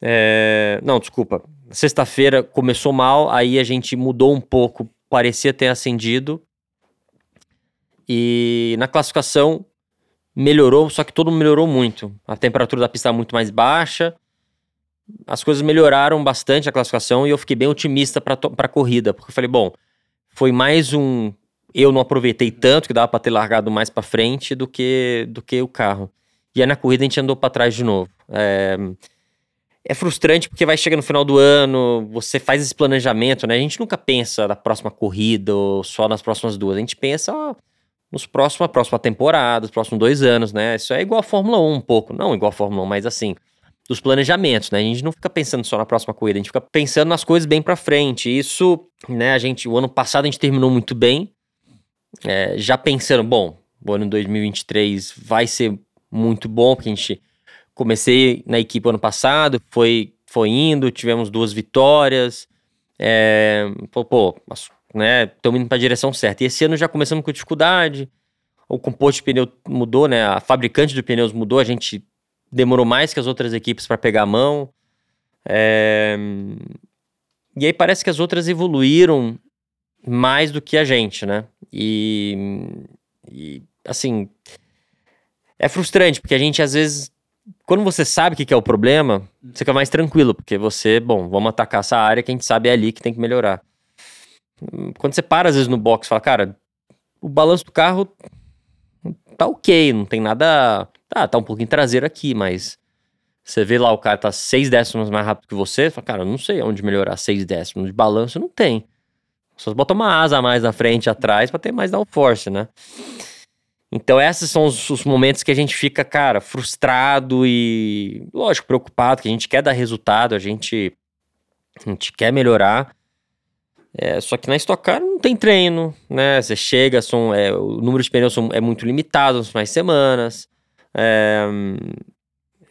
É, Não, desculpa. Sexta-feira começou mal, aí a gente mudou um pouco, parecia ter acendido. E na classificação melhorou, só que todo melhorou muito. A temperatura da pista estava muito mais baixa. As coisas melhoraram bastante a classificação e eu fiquei bem otimista para a corrida, porque eu falei, bom, foi mais um eu não aproveitei tanto que dava para ter largado mais para frente do que do que o carro. E aí na corrida a gente andou para trás de novo. É, é frustrante porque vai chegar no final do ano, você faz esse planejamento, né? A gente nunca pensa na próxima corrida ou só nas próximas duas. A gente pensa ó, nos próximos, a próxima temporada, os próximos dois anos, né? Isso é igual a Fórmula 1 um pouco. Não igual a Fórmula 1, mas assim, dos planejamentos, né? A gente não fica pensando só na próxima corrida, a gente fica pensando nas coisas bem para frente. Isso, né, a gente, o ano passado a gente terminou muito bem, é, já pensando, bom, o ano 2023 vai ser muito bom, porque a gente comecei na equipe ano passado, foi, foi indo, tivemos duas vitórias, é, pô, pô né, estamos indo para a direção certa. E esse ano já começamos com dificuldade, o composto de pneu mudou, né, a fabricante de pneus mudou, a gente demorou mais que as outras equipes para pegar a mão, é, e aí parece que as outras evoluíram mais do que a gente, né? E, e, assim, é frustrante, porque a gente às vezes, quando você sabe o que que é o problema, você fica mais tranquilo, porque você, bom, vamos atacar essa área que a gente sabe é ali que tem que melhorar. Quando você para às vezes no box e fala, cara, o balanço do carro tá ok, não tem nada. Tá, tá um pouquinho traseiro aqui, mas você vê lá o cara tá seis décimos mais rápido que você, fala, cara, eu não sei onde melhorar seis décimos de balanço, não tem. Só bota uma asa a mais na frente atrás pra ter mais downforce, né? Então, esses são os, os, momentos que a gente fica, cara, frustrado e, lógico, preocupado, que a gente quer dar resultado, a gente, a gente quer melhorar. É, só que na Stock Car não tem treino, né? Você chega, são, é, o número de pneus são, é muito limitado nas mais semanas. É,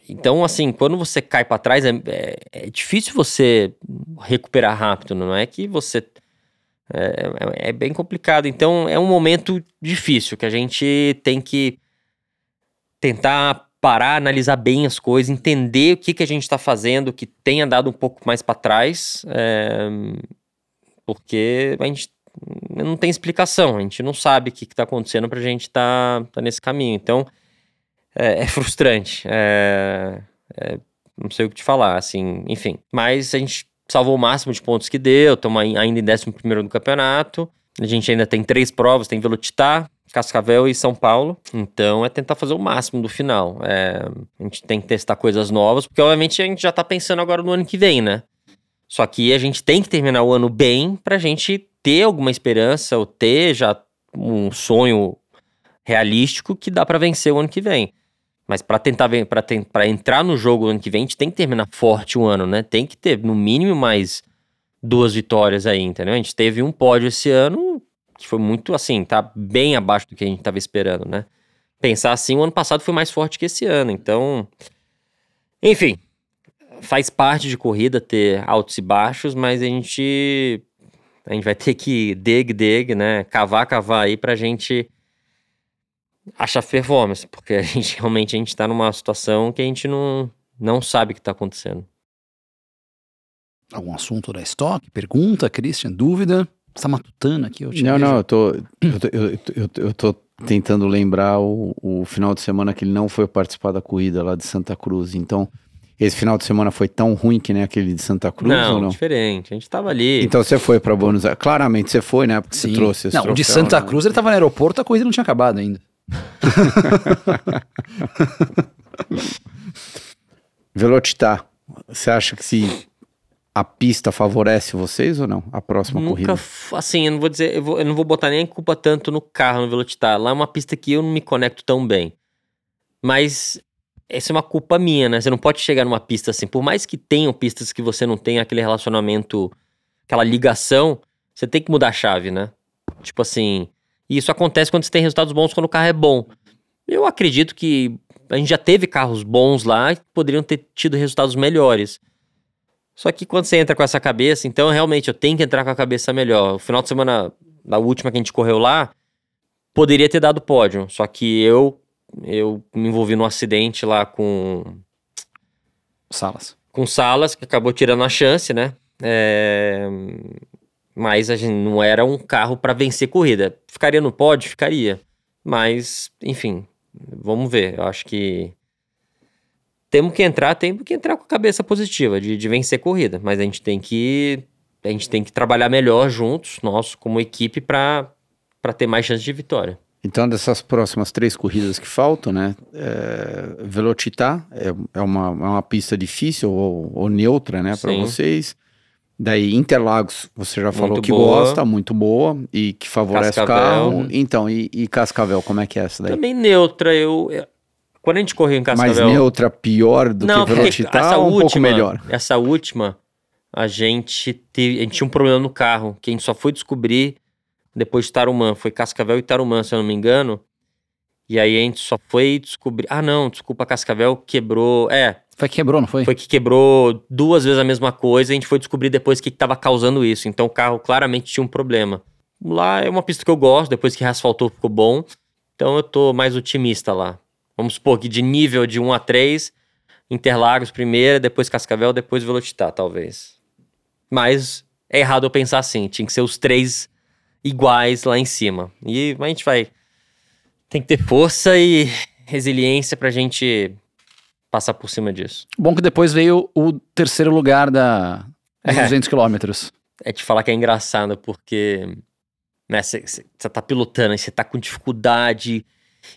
então, assim, quando você cai para trás, é, é, é, difícil você recuperar rápido, não é que você. É, é, é, bem complicado. Então, é um momento difícil que a gente tem que tentar parar, analisar bem as coisas, entender o que, que a gente está fazendo, que tenha dado um pouco mais para trás, é, porque a gente não tem explicação, a gente não sabe o que está acontecendo para a gente estar tá, tá nesse caminho. Então, é, é frustrante. É, é, não sei o que te falar, assim, enfim. Mas a gente salvou o máximo de pontos que deu, estamos ainda em 11 no campeonato. A gente ainda tem três provas: tem Velocitar, Cascavel e São Paulo. Então é tentar fazer o máximo do final. É, a gente tem que testar coisas novas, porque obviamente a gente já tá pensando agora no ano que vem, né? Só que a gente tem que terminar o ano bem pra gente ter alguma esperança ou ter já um sonho realístico que dá para vencer o ano que vem. Mas para tentar para entrar no jogo ano que vem, a gente tem que terminar forte o ano, né? Tem que ter no mínimo mais duas vitórias aí, entendeu? A gente teve um pódio esse ano que foi muito assim, tá bem abaixo do que a gente tava esperando, né? Pensar assim, o ano passado foi mais forte que esse ano, então enfim, faz parte de corrida ter altos e baixos, mas a gente a gente vai ter que dig dig, né? Cavar, cavar aí pra gente achar performance, porque a gente realmente a gente tá numa situação que a gente não, não sabe o que tá acontecendo. Algum assunto da estoque? Pergunta, Christian? Dúvida? Você tá matutando aqui? Eu não, vejo. não, eu tô, eu, tô, eu, eu, eu tô tentando lembrar o, o final de semana que ele não foi participar da corrida lá de Santa Cruz. Então, esse final de semana foi tão ruim que nem aquele de Santa Cruz não, ou não? diferente. A gente tava ali. Então você foi para Buenos Aires. Claramente você foi, né? Porque Sim. você trouxe esse Não, troféu, o de Santa né? Cruz ele tava no aeroporto, a corrida não tinha acabado ainda. Velocitar, você acha que se a pista favorece vocês ou não? A próxima Nunca, corrida? Assim, eu não vou dizer, eu, vou, eu, não vou botar nem culpa tanto no carro, no Velocitar. Lá é uma pista que eu não me conecto tão bem. Mas essa é uma culpa minha, né? Você não pode chegar numa pista assim. Por mais que tenham pistas que você não tenha aquele relacionamento, aquela ligação, você tem que mudar a chave, né? Tipo assim, e isso acontece quando você tem resultados bons quando o carro é bom. Eu acredito que a gente já teve carros bons lá que poderiam ter tido resultados melhores. Só que quando você entra com essa cabeça, então realmente eu tenho que entrar com a cabeça melhor. O final de semana, da última que a gente correu lá, poderia ter dado pódio. Só que eu eu me envolvi num acidente lá com. Salas. Com Salas, que acabou tirando a chance, né? É mas a gente não era um carro para vencer corrida. Ficaria no pódio? Ficaria. Mas, enfim, vamos ver. Eu acho que temos que entrar, temos que entrar com a cabeça positiva de, de vencer corrida, mas a gente tem que a gente tem que trabalhar melhor juntos, nós como equipe para para ter mais chance de vitória. Então, dessas próximas três corridas que faltam, né? É, Velocitar é, é, uma, é uma pista difícil ou, ou neutra, né, para vocês. Daí Interlagos, você já falou muito que boa. gosta, muito boa e que favorece Cascavel. o carro. Então, e, e, Cascavel, como é que é essa daí? Também neutra, eu, eu quando a gente correu em Cascavel... Mais neutra, pior do Não, que Velocitar essa ou um pouco melhor? Essa última, a gente, teve, a gente tinha um problema no carro, que a gente só foi descobrir depois de Tarumã. Foi Cascavel e Tarumã, se eu não me engano. E aí a gente só foi descobrir... Ah, não, desculpa, Cascavel quebrou... É, foi que quebrou, não foi? Foi que quebrou duas vezes a mesma coisa e a gente foi descobrir depois o que estava causando isso. Então o carro claramente tinha um problema. Lá é uma pista que eu gosto, depois que reasfaltou ficou bom. Então eu tô mais otimista lá. Vamos supor que de nível de 1 a 3, Interlagos primeiro, depois Cascavel, depois Velocitar, talvez. Mas é errado eu pensar assim, tinha que ser os três iguais lá em cima. E a gente vai. Tem que ter força e resiliência pra gente passar por cima disso. Bom que depois veio o terceiro lugar da dos é. 200 quilômetros. É te falar que é engraçado, porque você né, tá pilotando e você tá com dificuldade,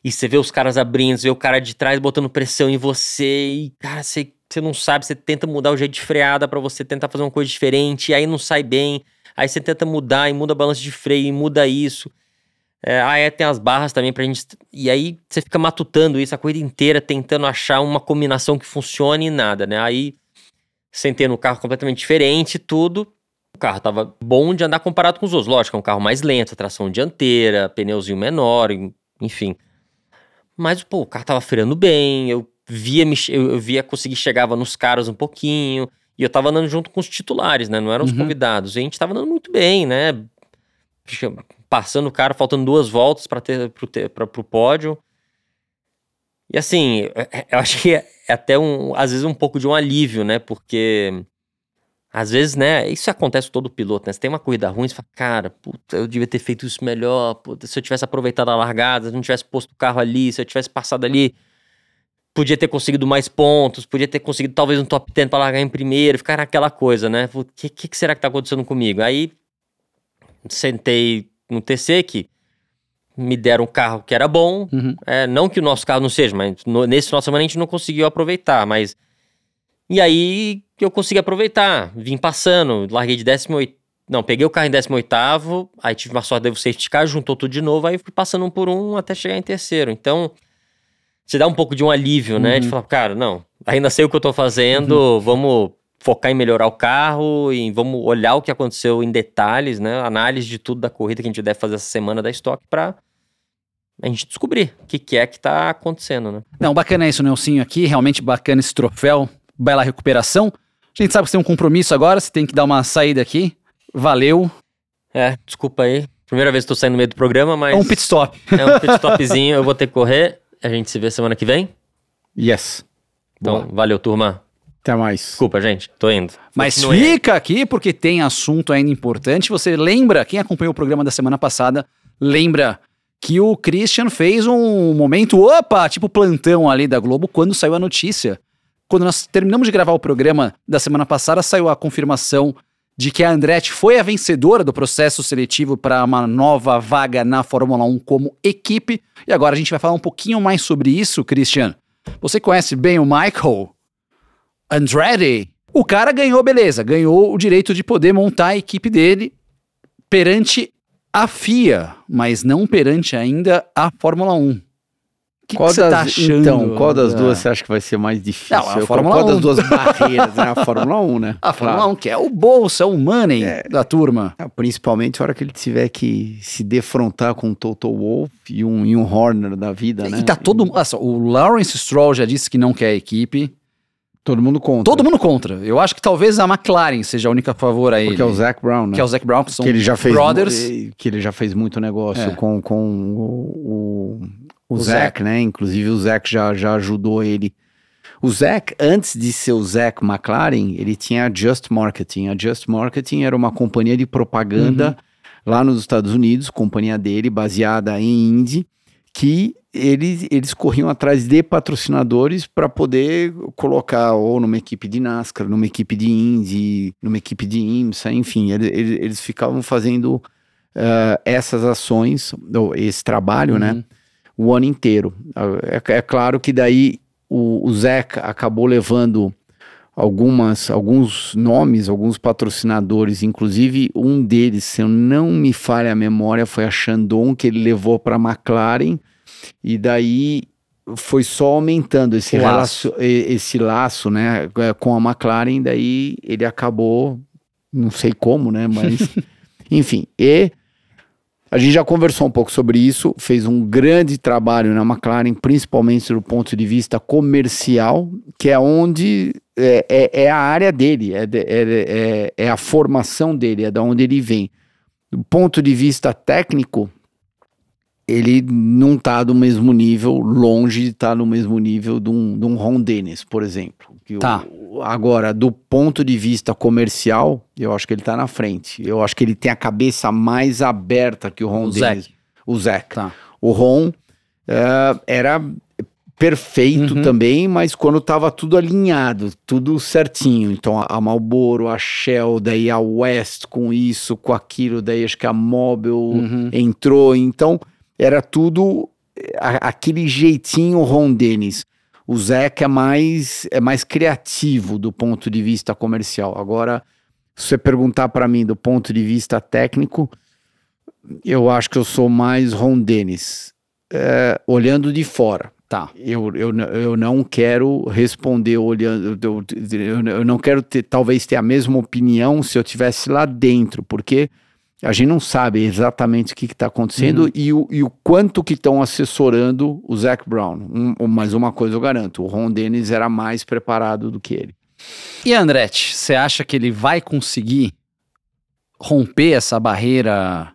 e você vê os caras abrindo, você vê o cara de trás botando pressão em você, e cara, você, você não sabe, você tenta mudar o jeito de freada para você tentar fazer uma coisa diferente, e aí não sai bem, aí você tenta mudar e muda a balança de freio e muda isso. É, ah, é, tem as barras também pra gente. E aí você fica matutando isso a corrida inteira, tentando achar uma combinação que funcione e nada, né? Aí sentei no carro completamente diferente, tudo. O carro tava bom de andar comparado com os outros. Lógico, é um carro mais lento, tração dianteira, pneuzinho menor, enfim. Mas, pô, o carro tava freando bem, eu via, eu via conseguir chegava nos caras um pouquinho. E eu tava andando junto com os titulares, né? Não eram os uhum. convidados. E a gente tava andando muito bem, né? Passando o cara, faltando duas voltas para ter pro, ter, pra, pro pódio. E assim, é, é, eu acho que é até um, às vezes um pouco de um alívio, né? Porque às vezes, né, isso acontece com todo piloto, né? Você tem uma corrida ruim, você fala, cara, puta, eu devia ter feito isso melhor, puta, se eu tivesse aproveitado a largada, se eu não tivesse posto o carro ali, se eu tivesse passado ali, podia ter conseguido mais pontos, podia ter conseguido talvez um top 10 para largar em primeiro, ficar naquela coisa, né? O que, que, será que tá acontecendo comigo? Aí sentei no TC que me deram um carro que era bom, uhum. é, não que o nosso carro não seja, mas no, nesse final de semana a gente não conseguiu aproveitar, mas e aí eu consegui aproveitar, vim passando, larguei de 18 não, peguei o carro em 18 aí tive uma sorte de você esticar, juntou tudo de novo, aí fui passando um por um até chegar em terceiro. Então, você dá um pouco de um alívio, né? De uhum. falar, cara, não, ainda sei o que eu tô fazendo, uhum. vamos focar em melhorar o carro e vamos olhar o que aconteceu em detalhes, né? Análise de tudo da corrida que a gente deve fazer essa semana da estoque para a gente descobrir o que, que é que tá acontecendo, né? Não, bacana isso, Nelsinho aqui, realmente bacana esse troféu bela recuperação. A gente sabe que você tem um compromisso agora, você tem que dar uma saída aqui. Valeu. É, desculpa aí. Primeira vez que tô saindo no meio do programa, mas. É um pit stop. É um pit stopzinho, eu vou ter que correr. A gente se vê semana que vem. Yes. Então, Boa. valeu, turma. Até mais. Desculpa, gente. Tô indo. Mas fica aqui porque tem assunto ainda importante. Você lembra, quem acompanhou o programa da semana passada, lembra que o Christian fez um momento, opa, tipo plantão ali da Globo, quando saiu a notícia quando nós terminamos de gravar o programa da semana passada, saiu a confirmação de que a Andretti foi a vencedora do processo seletivo para uma nova vaga na Fórmula 1 como equipe. E agora a gente vai falar um pouquinho mais sobre isso, Christian. Você conhece bem o Michael Andretti? O cara ganhou, beleza, ganhou o direito de poder montar a equipe dele perante a FIA, mas não perante ainda a Fórmula 1 que, qual que das, tá achando? Então, qual das duas você acha que vai ser mais difícil? Não, a Fórmula qual 1. das duas barreiras? né? A Fórmula 1, né? A Fórmula claro. 1, que é o bolso, é o money é, da turma. É, principalmente a hora que ele tiver que se defrontar com um Toto Wolff e um, e um Horner da vida, né? E tá todo mundo... o Lawrence Stroll já disse que não quer a equipe. Todo mundo contra. Todo mundo contra. Eu acho que talvez a McLaren seja a única favor a ele. Porque é o Zac Brown, né? Que é o Zac Brown, que são que ele já fez brothers. Que ele já fez muito negócio é. com, com o, o o, o Zac, né? Inclusive o Zac já, já ajudou ele. O Zac, antes de ser o Zac McLaren, ele tinha a Just Marketing. A Just Marketing era uma companhia de propaganda uhum. lá nos Estados Unidos, companhia dele, baseada em Indy, que eles, eles corriam atrás de patrocinadores para poder colocar ou numa equipe de NASCAR, numa equipe de Indy, numa equipe de IMSA, enfim, eles, eles ficavam fazendo uh, essas ações, esse trabalho, né? uhum. né? o ano inteiro. É, é claro que daí o, o Zeca acabou levando algumas, alguns nomes, alguns patrocinadores, inclusive um deles, se eu não me falha a memória, foi a Shandong que ele levou para a McLaren e daí foi só aumentando esse laço. laço, esse laço, né, é, com a McLaren, daí ele acabou, não sei como, né, mas enfim, e a gente já conversou um pouco sobre isso, fez um grande trabalho na McLaren, principalmente do ponto de vista comercial, que é onde é, é, é a área dele, é, é, é, é, a formação dele, é da onde ele vem. Do ponto de vista técnico, ele não está do mesmo nível, longe de estar tá no mesmo nível de um, de um Ron Dennis, por exemplo. tá. O, Agora, do ponto de vista comercial, eu acho que ele está na frente. Eu acho que ele tem a cabeça mais aberta que o Ron o Dennis. Zach. O Zach. Tá. O Ron uh, era perfeito uhum. também, mas quando estava tudo alinhado, tudo certinho. Então a Marlboro, a Shell, daí a West com isso, com aquilo, daí acho que a Mobil uhum. entrou. Então era tudo aquele jeitinho Ron Dennis. O Zeca é mais, é mais criativo do ponto de vista comercial. Agora, se você perguntar para mim do ponto de vista técnico, eu acho que eu sou mais Ron Dennis, é, olhando de fora. Tá. Eu, eu, eu não quero responder olhando. Eu, eu, eu não quero ter, talvez ter a mesma opinião se eu tivesse lá dentro, porque a gente não sabe exatamente o que está acontecendo Uhum. e, o, e o quanto que estão assessorando o Zac Brown. Um, mas uma coisa eu garanto: o Ron Dennis era mais preparado do que ele. E Andretti, você acha que ele vai conseguir romper essa barreira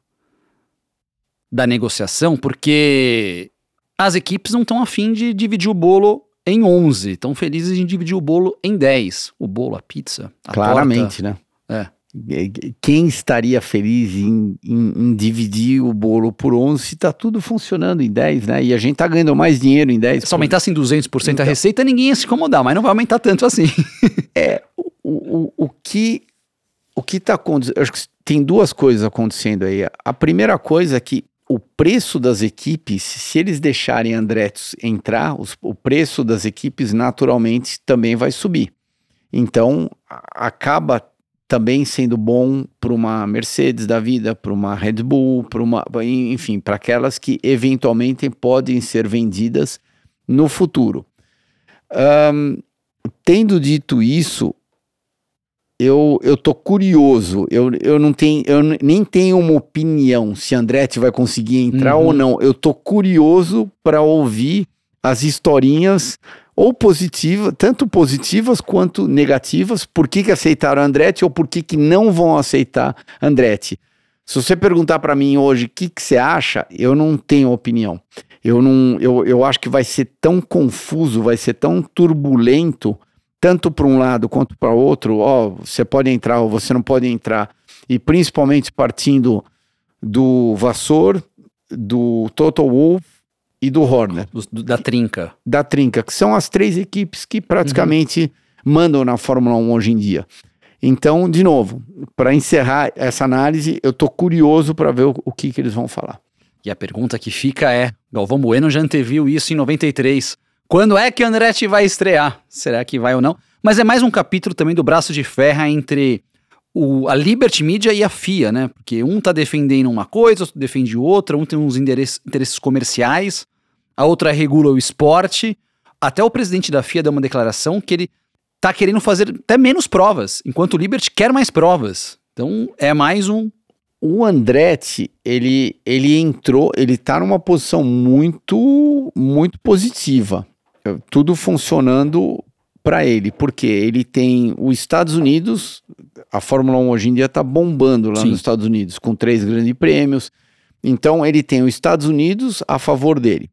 da negociação? Porque as equipes não estão afim de dividir o bolo em 11, estão felizes em dividir o bolo em 10. O bolo, a pizza, a Claramente, né? torta. É. Quem estaria feliz em, em- em dividir o bolo por 11 se está tudo funcionando em 10, né? E a gente tá ganhando mais dinheiro em 10. Se aumentasse em 200% a Então. receita, ninguém ia se incomodar, mas não vai aumentar tanto assim. o, o, o que o que está acontecendo? Acho que tem duas coisas acontecendo aí. A primeira coisa é que o preço das equipes, se eles deixarem Andretti entrar, os- o preço das equipes naturalmente também vai subir. Então acaba também sendo bom para uma Mercedes da vida, para uma Red Bull, para uma, enfim, para aquelas que eventualmente podem ser vendidas no futuro. Ahn, tendo dito isso, eu, eu tô curioso. Eu, eu não tenho, eu nem tenho uma opinião se Andretti vai conseguir entrar Uhum. ou não. Eu tô curioso para ouvir as historinhas ou positivas, tanto positivas quanto negativas, por que, que aceitaram Andretti ou por que, que não vão aceitar Andretti. Se você perguntar para mim hoje o que, que você acha, eu não tenho opinião. Eu não, eu, eu acho que vai ser tão confuso, vai ser tão turbulento, tanto para um lado quanto para outro. Ó, você pode entrar ou você não pode entrar. E principalmente partindo do Vassor, do Total Wolff e do Horner, Do- da trinca. da Trinca, que são as três equipes que praticamente mandam na Fórmula 1 hoje em dia. Então, de novo, para encerrar essa análise, eu tô curioso para ver o, o que, que eles vão falar. E a pergunta que fica é: Galvão Bueno já anteviu isso em 93. Quando é que Andretti vai estrear? Será que vai ou não? Mas é mais um capítulo também do braço de ferro entre o- a Liberty Media e a FIA, né? Porque um tá defendendo uma coisa, outro defende outra, um tem uns interesses comerciais, a outra regula o esporte. Até o presidente da FIA deu uma declaração que ele tá querendo fazer até menos provas, enquanto o Liberty quer mais provas. Então é mais um. O Andretti, ele, ele entrou, ele tá numa posição muito, muito positiva. Tudo funcionando para ele, porque ele tem os Estados Unidos, a Fórmula 1 hoje em dia tá bombando lá Sim. nos Estados Unidos, com três grandes prêmios. Então ele tem os Estados Unidos a favor dele.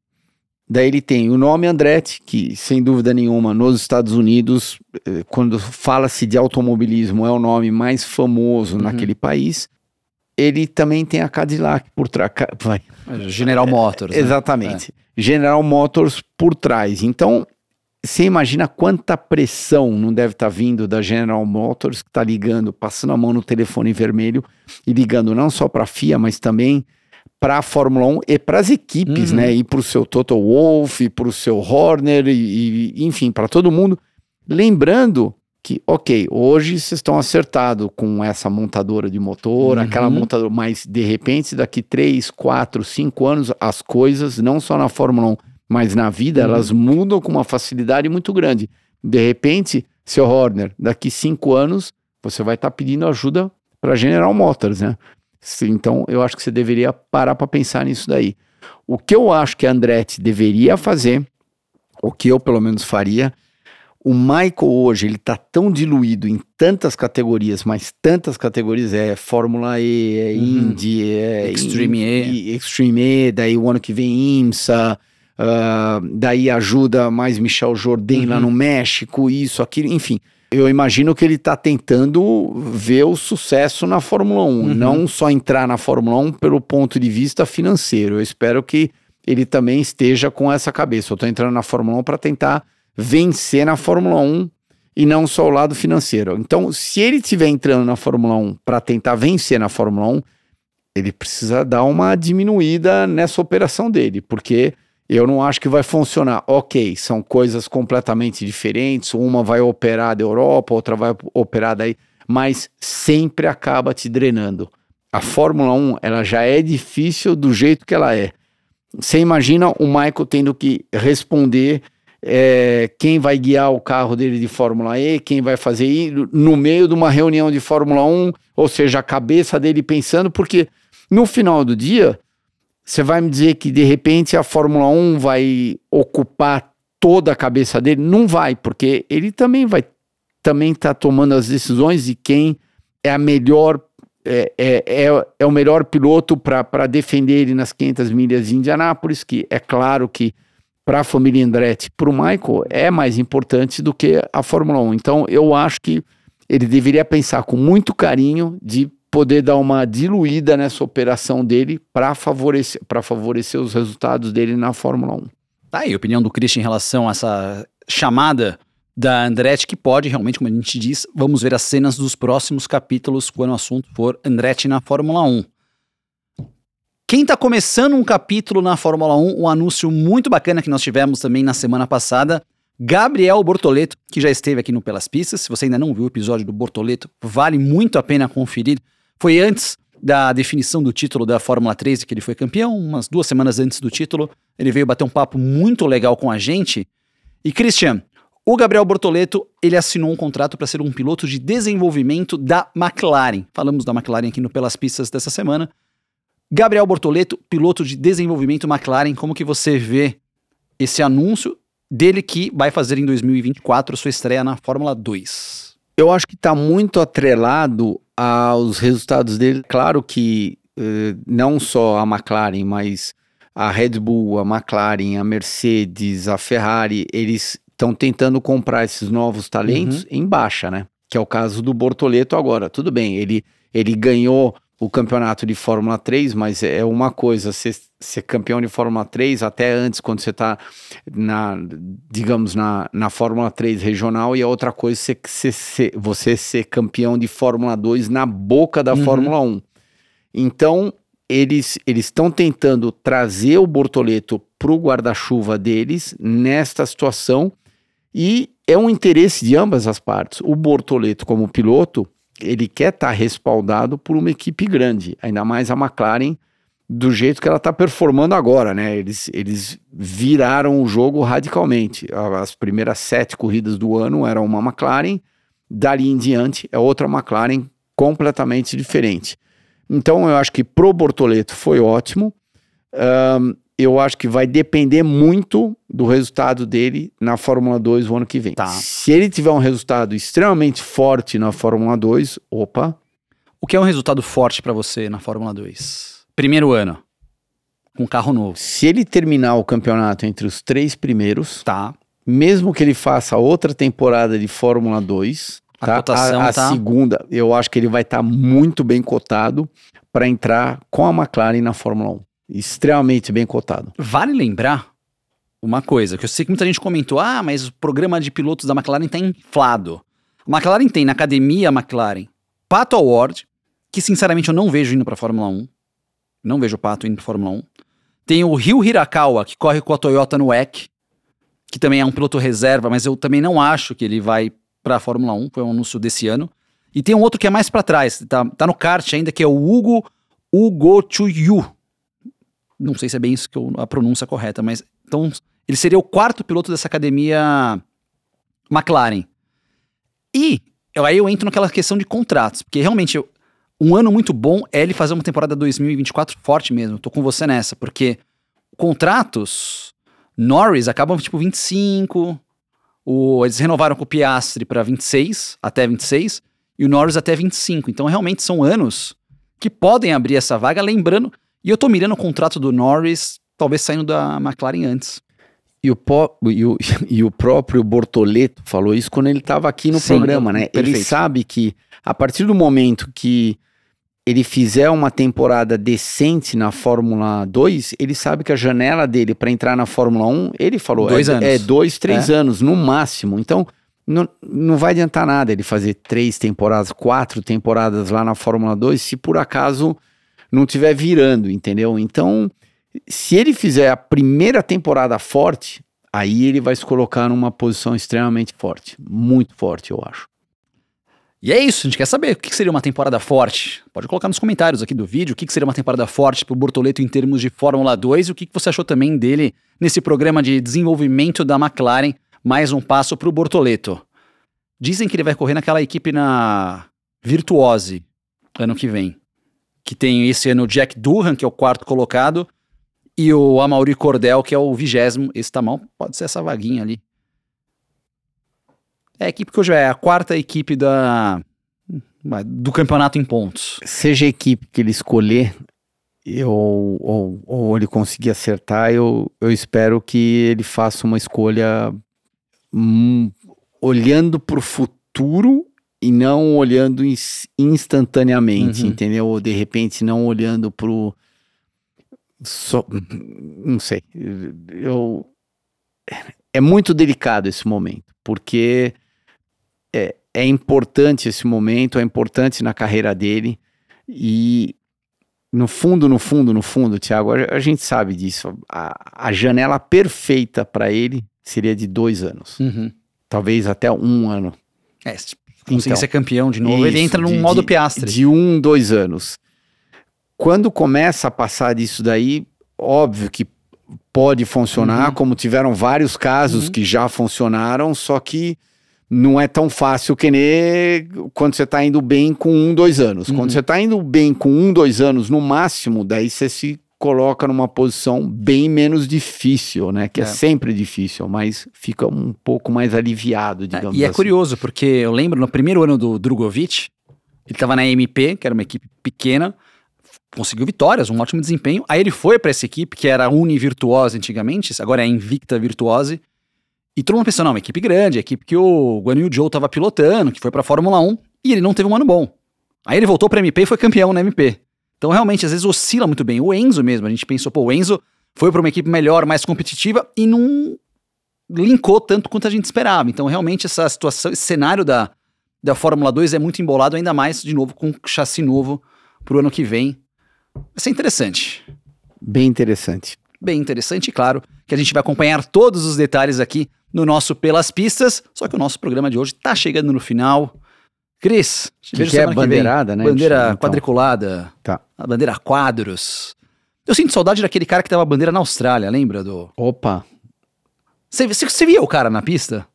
Daí ele tem o nome Andretti, que sem dúvida nenhuma nos Estados Unidos, eh, quando fala-se de automobilismo, é o nome mais famoso Uhum. naquele país. Ele também tem a Cadillac por trás. General Motors. né? Exatamente. General Motors por trás. Então, você imagina quanta pressão não deve estar vindo da General Motors, que está ligando, passando a mão no telefone vermelho e ligando não só para a FIA, mas também para a Fórmula 1 e para as equipes, Uhum. né? E para o seu Toto Wolff, para o seu Horner, e, e, enfim, para todo mundo. Lembrando que, ok, hoje vocês estão acertados com essa montadora de motor, Uhum. aquela montadora, mas de repente, daqui 3, 4, 5 anos, as coisas, não só na Fórmula 1, mas na vida, Uhum. elas mudam com uma facilidade muito grande. De repente, seu Horner, daqui 5 anos, você vai estar pedindo ajuda para General Motors, né? Então, eu acho que você deveria parar para pensar nisso daí. O que eu acho que a Andretti deveria fazer, o que eu pelo menos faria, o Michael hoje, ele tá tão diluído em tantas categorias, mas tantas categorias, é Fórmula E, é Uhum. Indy, é Extreme In- E. Extreme E, daí o ano que vem IMSA, ah, daí ajuda mais Michel Jourdain lá Uhum. no México, isso, aquilo, enfim. Eu imagino que ele está tentando ver o sucesso na Fórmula 1, Uhum. não só entrar na Fórmula 1 pelo ponto de vista financeiro. Eu espero que ele também esteja com essa cabeça. Eu estou entrando na Fórmula 1 para tentar vencer na Fórmula 1 e não só o lado financeiro. Então, se ele estiver entrando na Fórmula 1 para tentar vencer na Fórmula 1, ele precisa dar uma diminuída nessa operação dele, porque eu não acho que vai funcionar. Ok, são coisas completamente diferentes, uma vai operar da Europa, outra vai operar daí, mas sempre acaba te drenando. a Fórmula 1 ela já é difícil do jeito que ela é. Você imagina o Michael tendo que responder é, quem vai guiar o carro dele de Fórmula E, quem vai fazer isso, no meio de uma reunião de Fórmula 1, ou seja, a cabeça dele pensando, porque no final do dia, você vai me dizer que de repente a Fórmula 1 vai ocupar toda a cabeça dele? Não vai, porque ele também vai também está tomando as decisões de quem é a melhor é, é, é, é o melhor piloto para defender ele nas 500 milhas de Indianápolis, que é claro que para a família Andretti, para o Michael, é mais importante do que a Fórmula 1. Então, eu acho que ele deveria pensar com muito carinho de poder dar uma diluída nessa operação dele para favorecer, favorecer os resultados dele na Fórmula 1. Tá aí a opinião do Christian em relação a essa chamada da Andretti, que pode realmente, como a gente diz, vamos ver as cenas dos próximos capítulos quando o assunto for Andretti na Fórmula 1. Quem está começando um capítulo na Fórmula 1, um anúncio muito bacana que nós tivemos também na semana passada, Gabriel Bortoleto, que já esteve aqui no Pelas Pistas. Se você ainda não viu o episódio do Bortoleto, vale muito a pena conferir. Foi antes da definição do título da Fórmula 3, que ele foi campeão, umas duas semanas antes do título. Ele veio bater um papo muito legal com a gente. E Christian, o Gabriel Bortoleto, ele assinou um contrato para ser um piloto de desenvolvimento da McLaren. Falamos da McLaren aqui no Pelas Pistas dessa semana. Gabriel Bortoleto, piloto de desenvolvimento McLaren, como que você vê esse anúncio dele que vai fazer em 2024 sua estreia na Fórmula 2? Eu acho que está muito atrelado aos resultados dele. Claro que eh, não só a McLaren, mas a Red Bull, a McLaren, a Mercedes, a Ferrari, eles estão tentando comprar esses novos talentos uhum. em baixa, né? Que é o caso do Bortoleto agora. Tudo bem, ele, ele ganhou o campeonato de Fórmula 3, mas é uma coisa ser, ser campeão de Fórmula 3 até antes, quando você está na, digamos, na, na Fórmula 3 regional, e a outra coisa ser, ser, ser, você ser campeão de Fórmula 2 na boca da uhum. Fórmula 1. Então, eles estão tentando trazer o Bortoleto para o guarda-chuva deles nesta situação e é um interesse de ambas as partes. O Bortoleto, como piloto, ele quer estar tá respaldado por uma equipe grande, ainda mais a McLaren, do jeito que ela está performando agora, né? Eles, eles viraram o jogo radicalmente. As primeiras sete corridas do ano eram uma McLaren, dali em diante é outra McLaren completamente diferente. Então eu acho que pro Bortoleto foi ótimo. Um, eu acho que vai depender muito do resultado dele na Fórmula 2 o ano que vem. Tá. Se ele tiver um resultado extremamente forte na Fórmula 2, opa. O que é um resultado forte para você na Fórmula 2? Primeiro ano, com um carro novo. Se ele terminar o campeonato entre os três primeiros, tá. Mesmo que ele faça outra temporada de Fórmula 2, a, tá? cotação a, a tá... segunda, eu acho que ele vai estar tá muito bem cotado para entrar com a McLaren na Fórmula 1 extremamente bem cotado. Vale lembrar uma coisa, que eu sei que muita gente comentou, ah, mas o programa de pilotos da McLaren está inflado. A McLaren tem na academia McLaren Pato Award, que sinceramente eu não vejo indo para Fórmula 1. Não vejo o Pato indo para Fórmula 1. Tem o Ryu Hirakawa, que corre com a Toyota no WEC, que também é um piloto reserva, mas eu também não acho que ele vai para a Fórmula 1, foi um anúncio desse ano. E tem um outro que é mais para trás, tá, tá no kart ainda, que é o Hugo Ugochuyu, não sei se é bem isso que eu, a pronúncia correta, mas então ele seria o quarto piloto dessa academia McLaren. E eu, aí eu entro naquela questão de contratos, porque realmente eu, um ano muito bom é ele fazer uma temporada 2024 forte mesmo. Tô com você nessa, porque contratos Norris acabam tipo 25, o, eles renovaram com o Piastri para 26, até 26, e o Norris até 25. Então realmente são anos que podem abrir essa vaga, lembrando e eu tô mirando o contrato do Norris, talvez saindo da McLaren antes. E o, e, o, e o próprio Bortoleto falou isso quando ele estava aqui no Sim, programa, né? Perfeito. Ele sabe que a partir do momento que ele fizer uma temporada decente na Fórmula 2, ele sabe que a janela dele para entrar na Fórmula 1, ele falou, dois é, anos. é dois, três é. anos no máximo. Então, não, não vai adiantar nada ele fazer três temporadas, quatro temporadas lá na Fórmula 2, se por acaso não estiver virando, entendeu? Então, se ele fizer a primeira temporada forte, aí ele vai se colocar numa posição extremamente forte, muito forte, eu acho. E é isso, a gente quer saber o que seria uma temporada forte. Pode colocar nos comentários aqui do vídeo o que seria uma temporada forte pro Bortoleto em termos de Fórmula 2 e o que você achou também dele nesse programa de desenvolvimento da McLaren. Mais um passo pro Bortoleto. Dizem que ele vai correr naquela equipe na Virtuose ano que vem. Que tem esse ano o Jack Durham, que é o quarto colocado, e o Amaury Cordel, que é o vigésimo. Esse tá mal, pode ser essa vaguinha ali. É a equipe que hoje é a quarta equipe da, do campeonato em pontos. Seja a equipe que ele escolher, eu, ou, ou ele conseguir acertar, eu, eu espero que ele faça uma escolha hum, olhando para o futuro e não olhando instantaneamente, uhum. entendeu? Ou de repente não olhando para o. So, não sei. Eu, é muito delicado esse momento, porque é, é importante esse momento, é importante na carreira dele. E no fundo, no fundo, no fundo, Thiago, a, a gente sabe disso. A, a janela perfeita para ele seria de dois anos. Uhum. Talvez até um ano. É, conseguir então, ser campeão de novo, isso, ele entra num de, modo piastre. De um, dois anos. Quando começa a passar disso daí, óbvio que pode funcionar, uhum. como tiveram vários casos uhum. que já funcionaram, só que não é tão fácil que nem quando você está indo bem com um, dois anos. Uhum. Quando você está indo bem com um, dois anos no máximo, daí você se coloca numa posição bem menos difícil, né? Que é, é sempre difícil, mas fica um pouco mais aliviado, digamos é, E é assim. curioso, porque eu lembro no primeiro ano do Drogovic, ele estava na MP, que era uma equipe pequena, conseguiu vitórias, um ótimo desempenho. Aí ele foi para essa equipe, que era a Uni Virtuose antigamente, agora é Invicta Virtuose, e todo mundo pensou, não, uma equipe grande, a equipe que o Guan Yu Zhou tava pilotando, que foi pra Fórmula 1, e ele não teve um ano bom. Aí ele voltou pra MP e foi campeão na MP. Então realmente, às vezes oscila muito bem. O Enzo mesmo, a gente pensou, pô, o Enzo foi para uma equipe melhor, mais competitiva e não linkou tanto quanto a gente esperava. Então realmente essa situação, esse cenário da, da Fórmula 2 é muito embolado, ainda mais, de novo, com chassi novo pro ano que vem. Vai ser interessante. Bem interessante. Bem interessante, claro, que a gente vai acompanhar todos os detalhes aqui no nosso Pelas Pistas. Só que o nosso programa de hoje está chegando no final. Cris, te vejo que é bandeirada, né? Bandeira então. quadriculada. Tá. A bandeira quadros. Eu sinto saudade daquele cara que tava a bandeira na Austrália, lembra do. Opa! Você, via o cara na pista?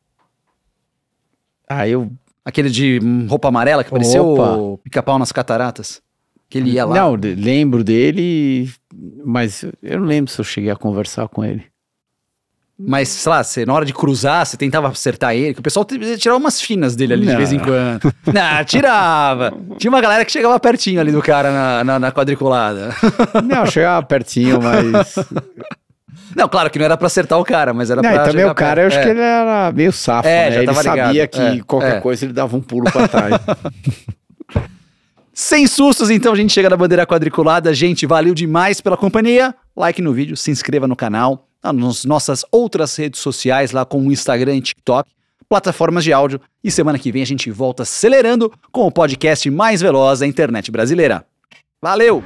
Ah, eu. Aquele de roupa amarela que parecia o pica-pau nas cataratas? Que ele ia lá. Não, lembro dele, mas eu não lembro se eu cheguei a conversar com ele. Mas, sei lá, você, na hora de cruzar, você tentava acertar ele, que o pessoal tirava umas finas dele ali não. de vez em quando. não, tirava. Tinha uma galera que chegava pertinho ali do cara na, na, na quadriculada. não, chegava pertinho, mas. Não, claro que não era pra acertar o cara, mas era não, pra. E também o cara, eu acho é. que ele era meio safo, é, né? ele sabia ligado. que é, qualquer é. coisa ele dava um pulo pra trás. Sem sustos, então a gente chega na bandeira quadriculada. Gente, valeu demais pela companhia. Like no vídeo, se inscreva no canal nas nossas outras redes sociais, lá com o Instagram e TikTok, plataformas de áudio. E semana que vem a gente volta acelerando com o podcast mais veloz da internet brasileira. Valeu!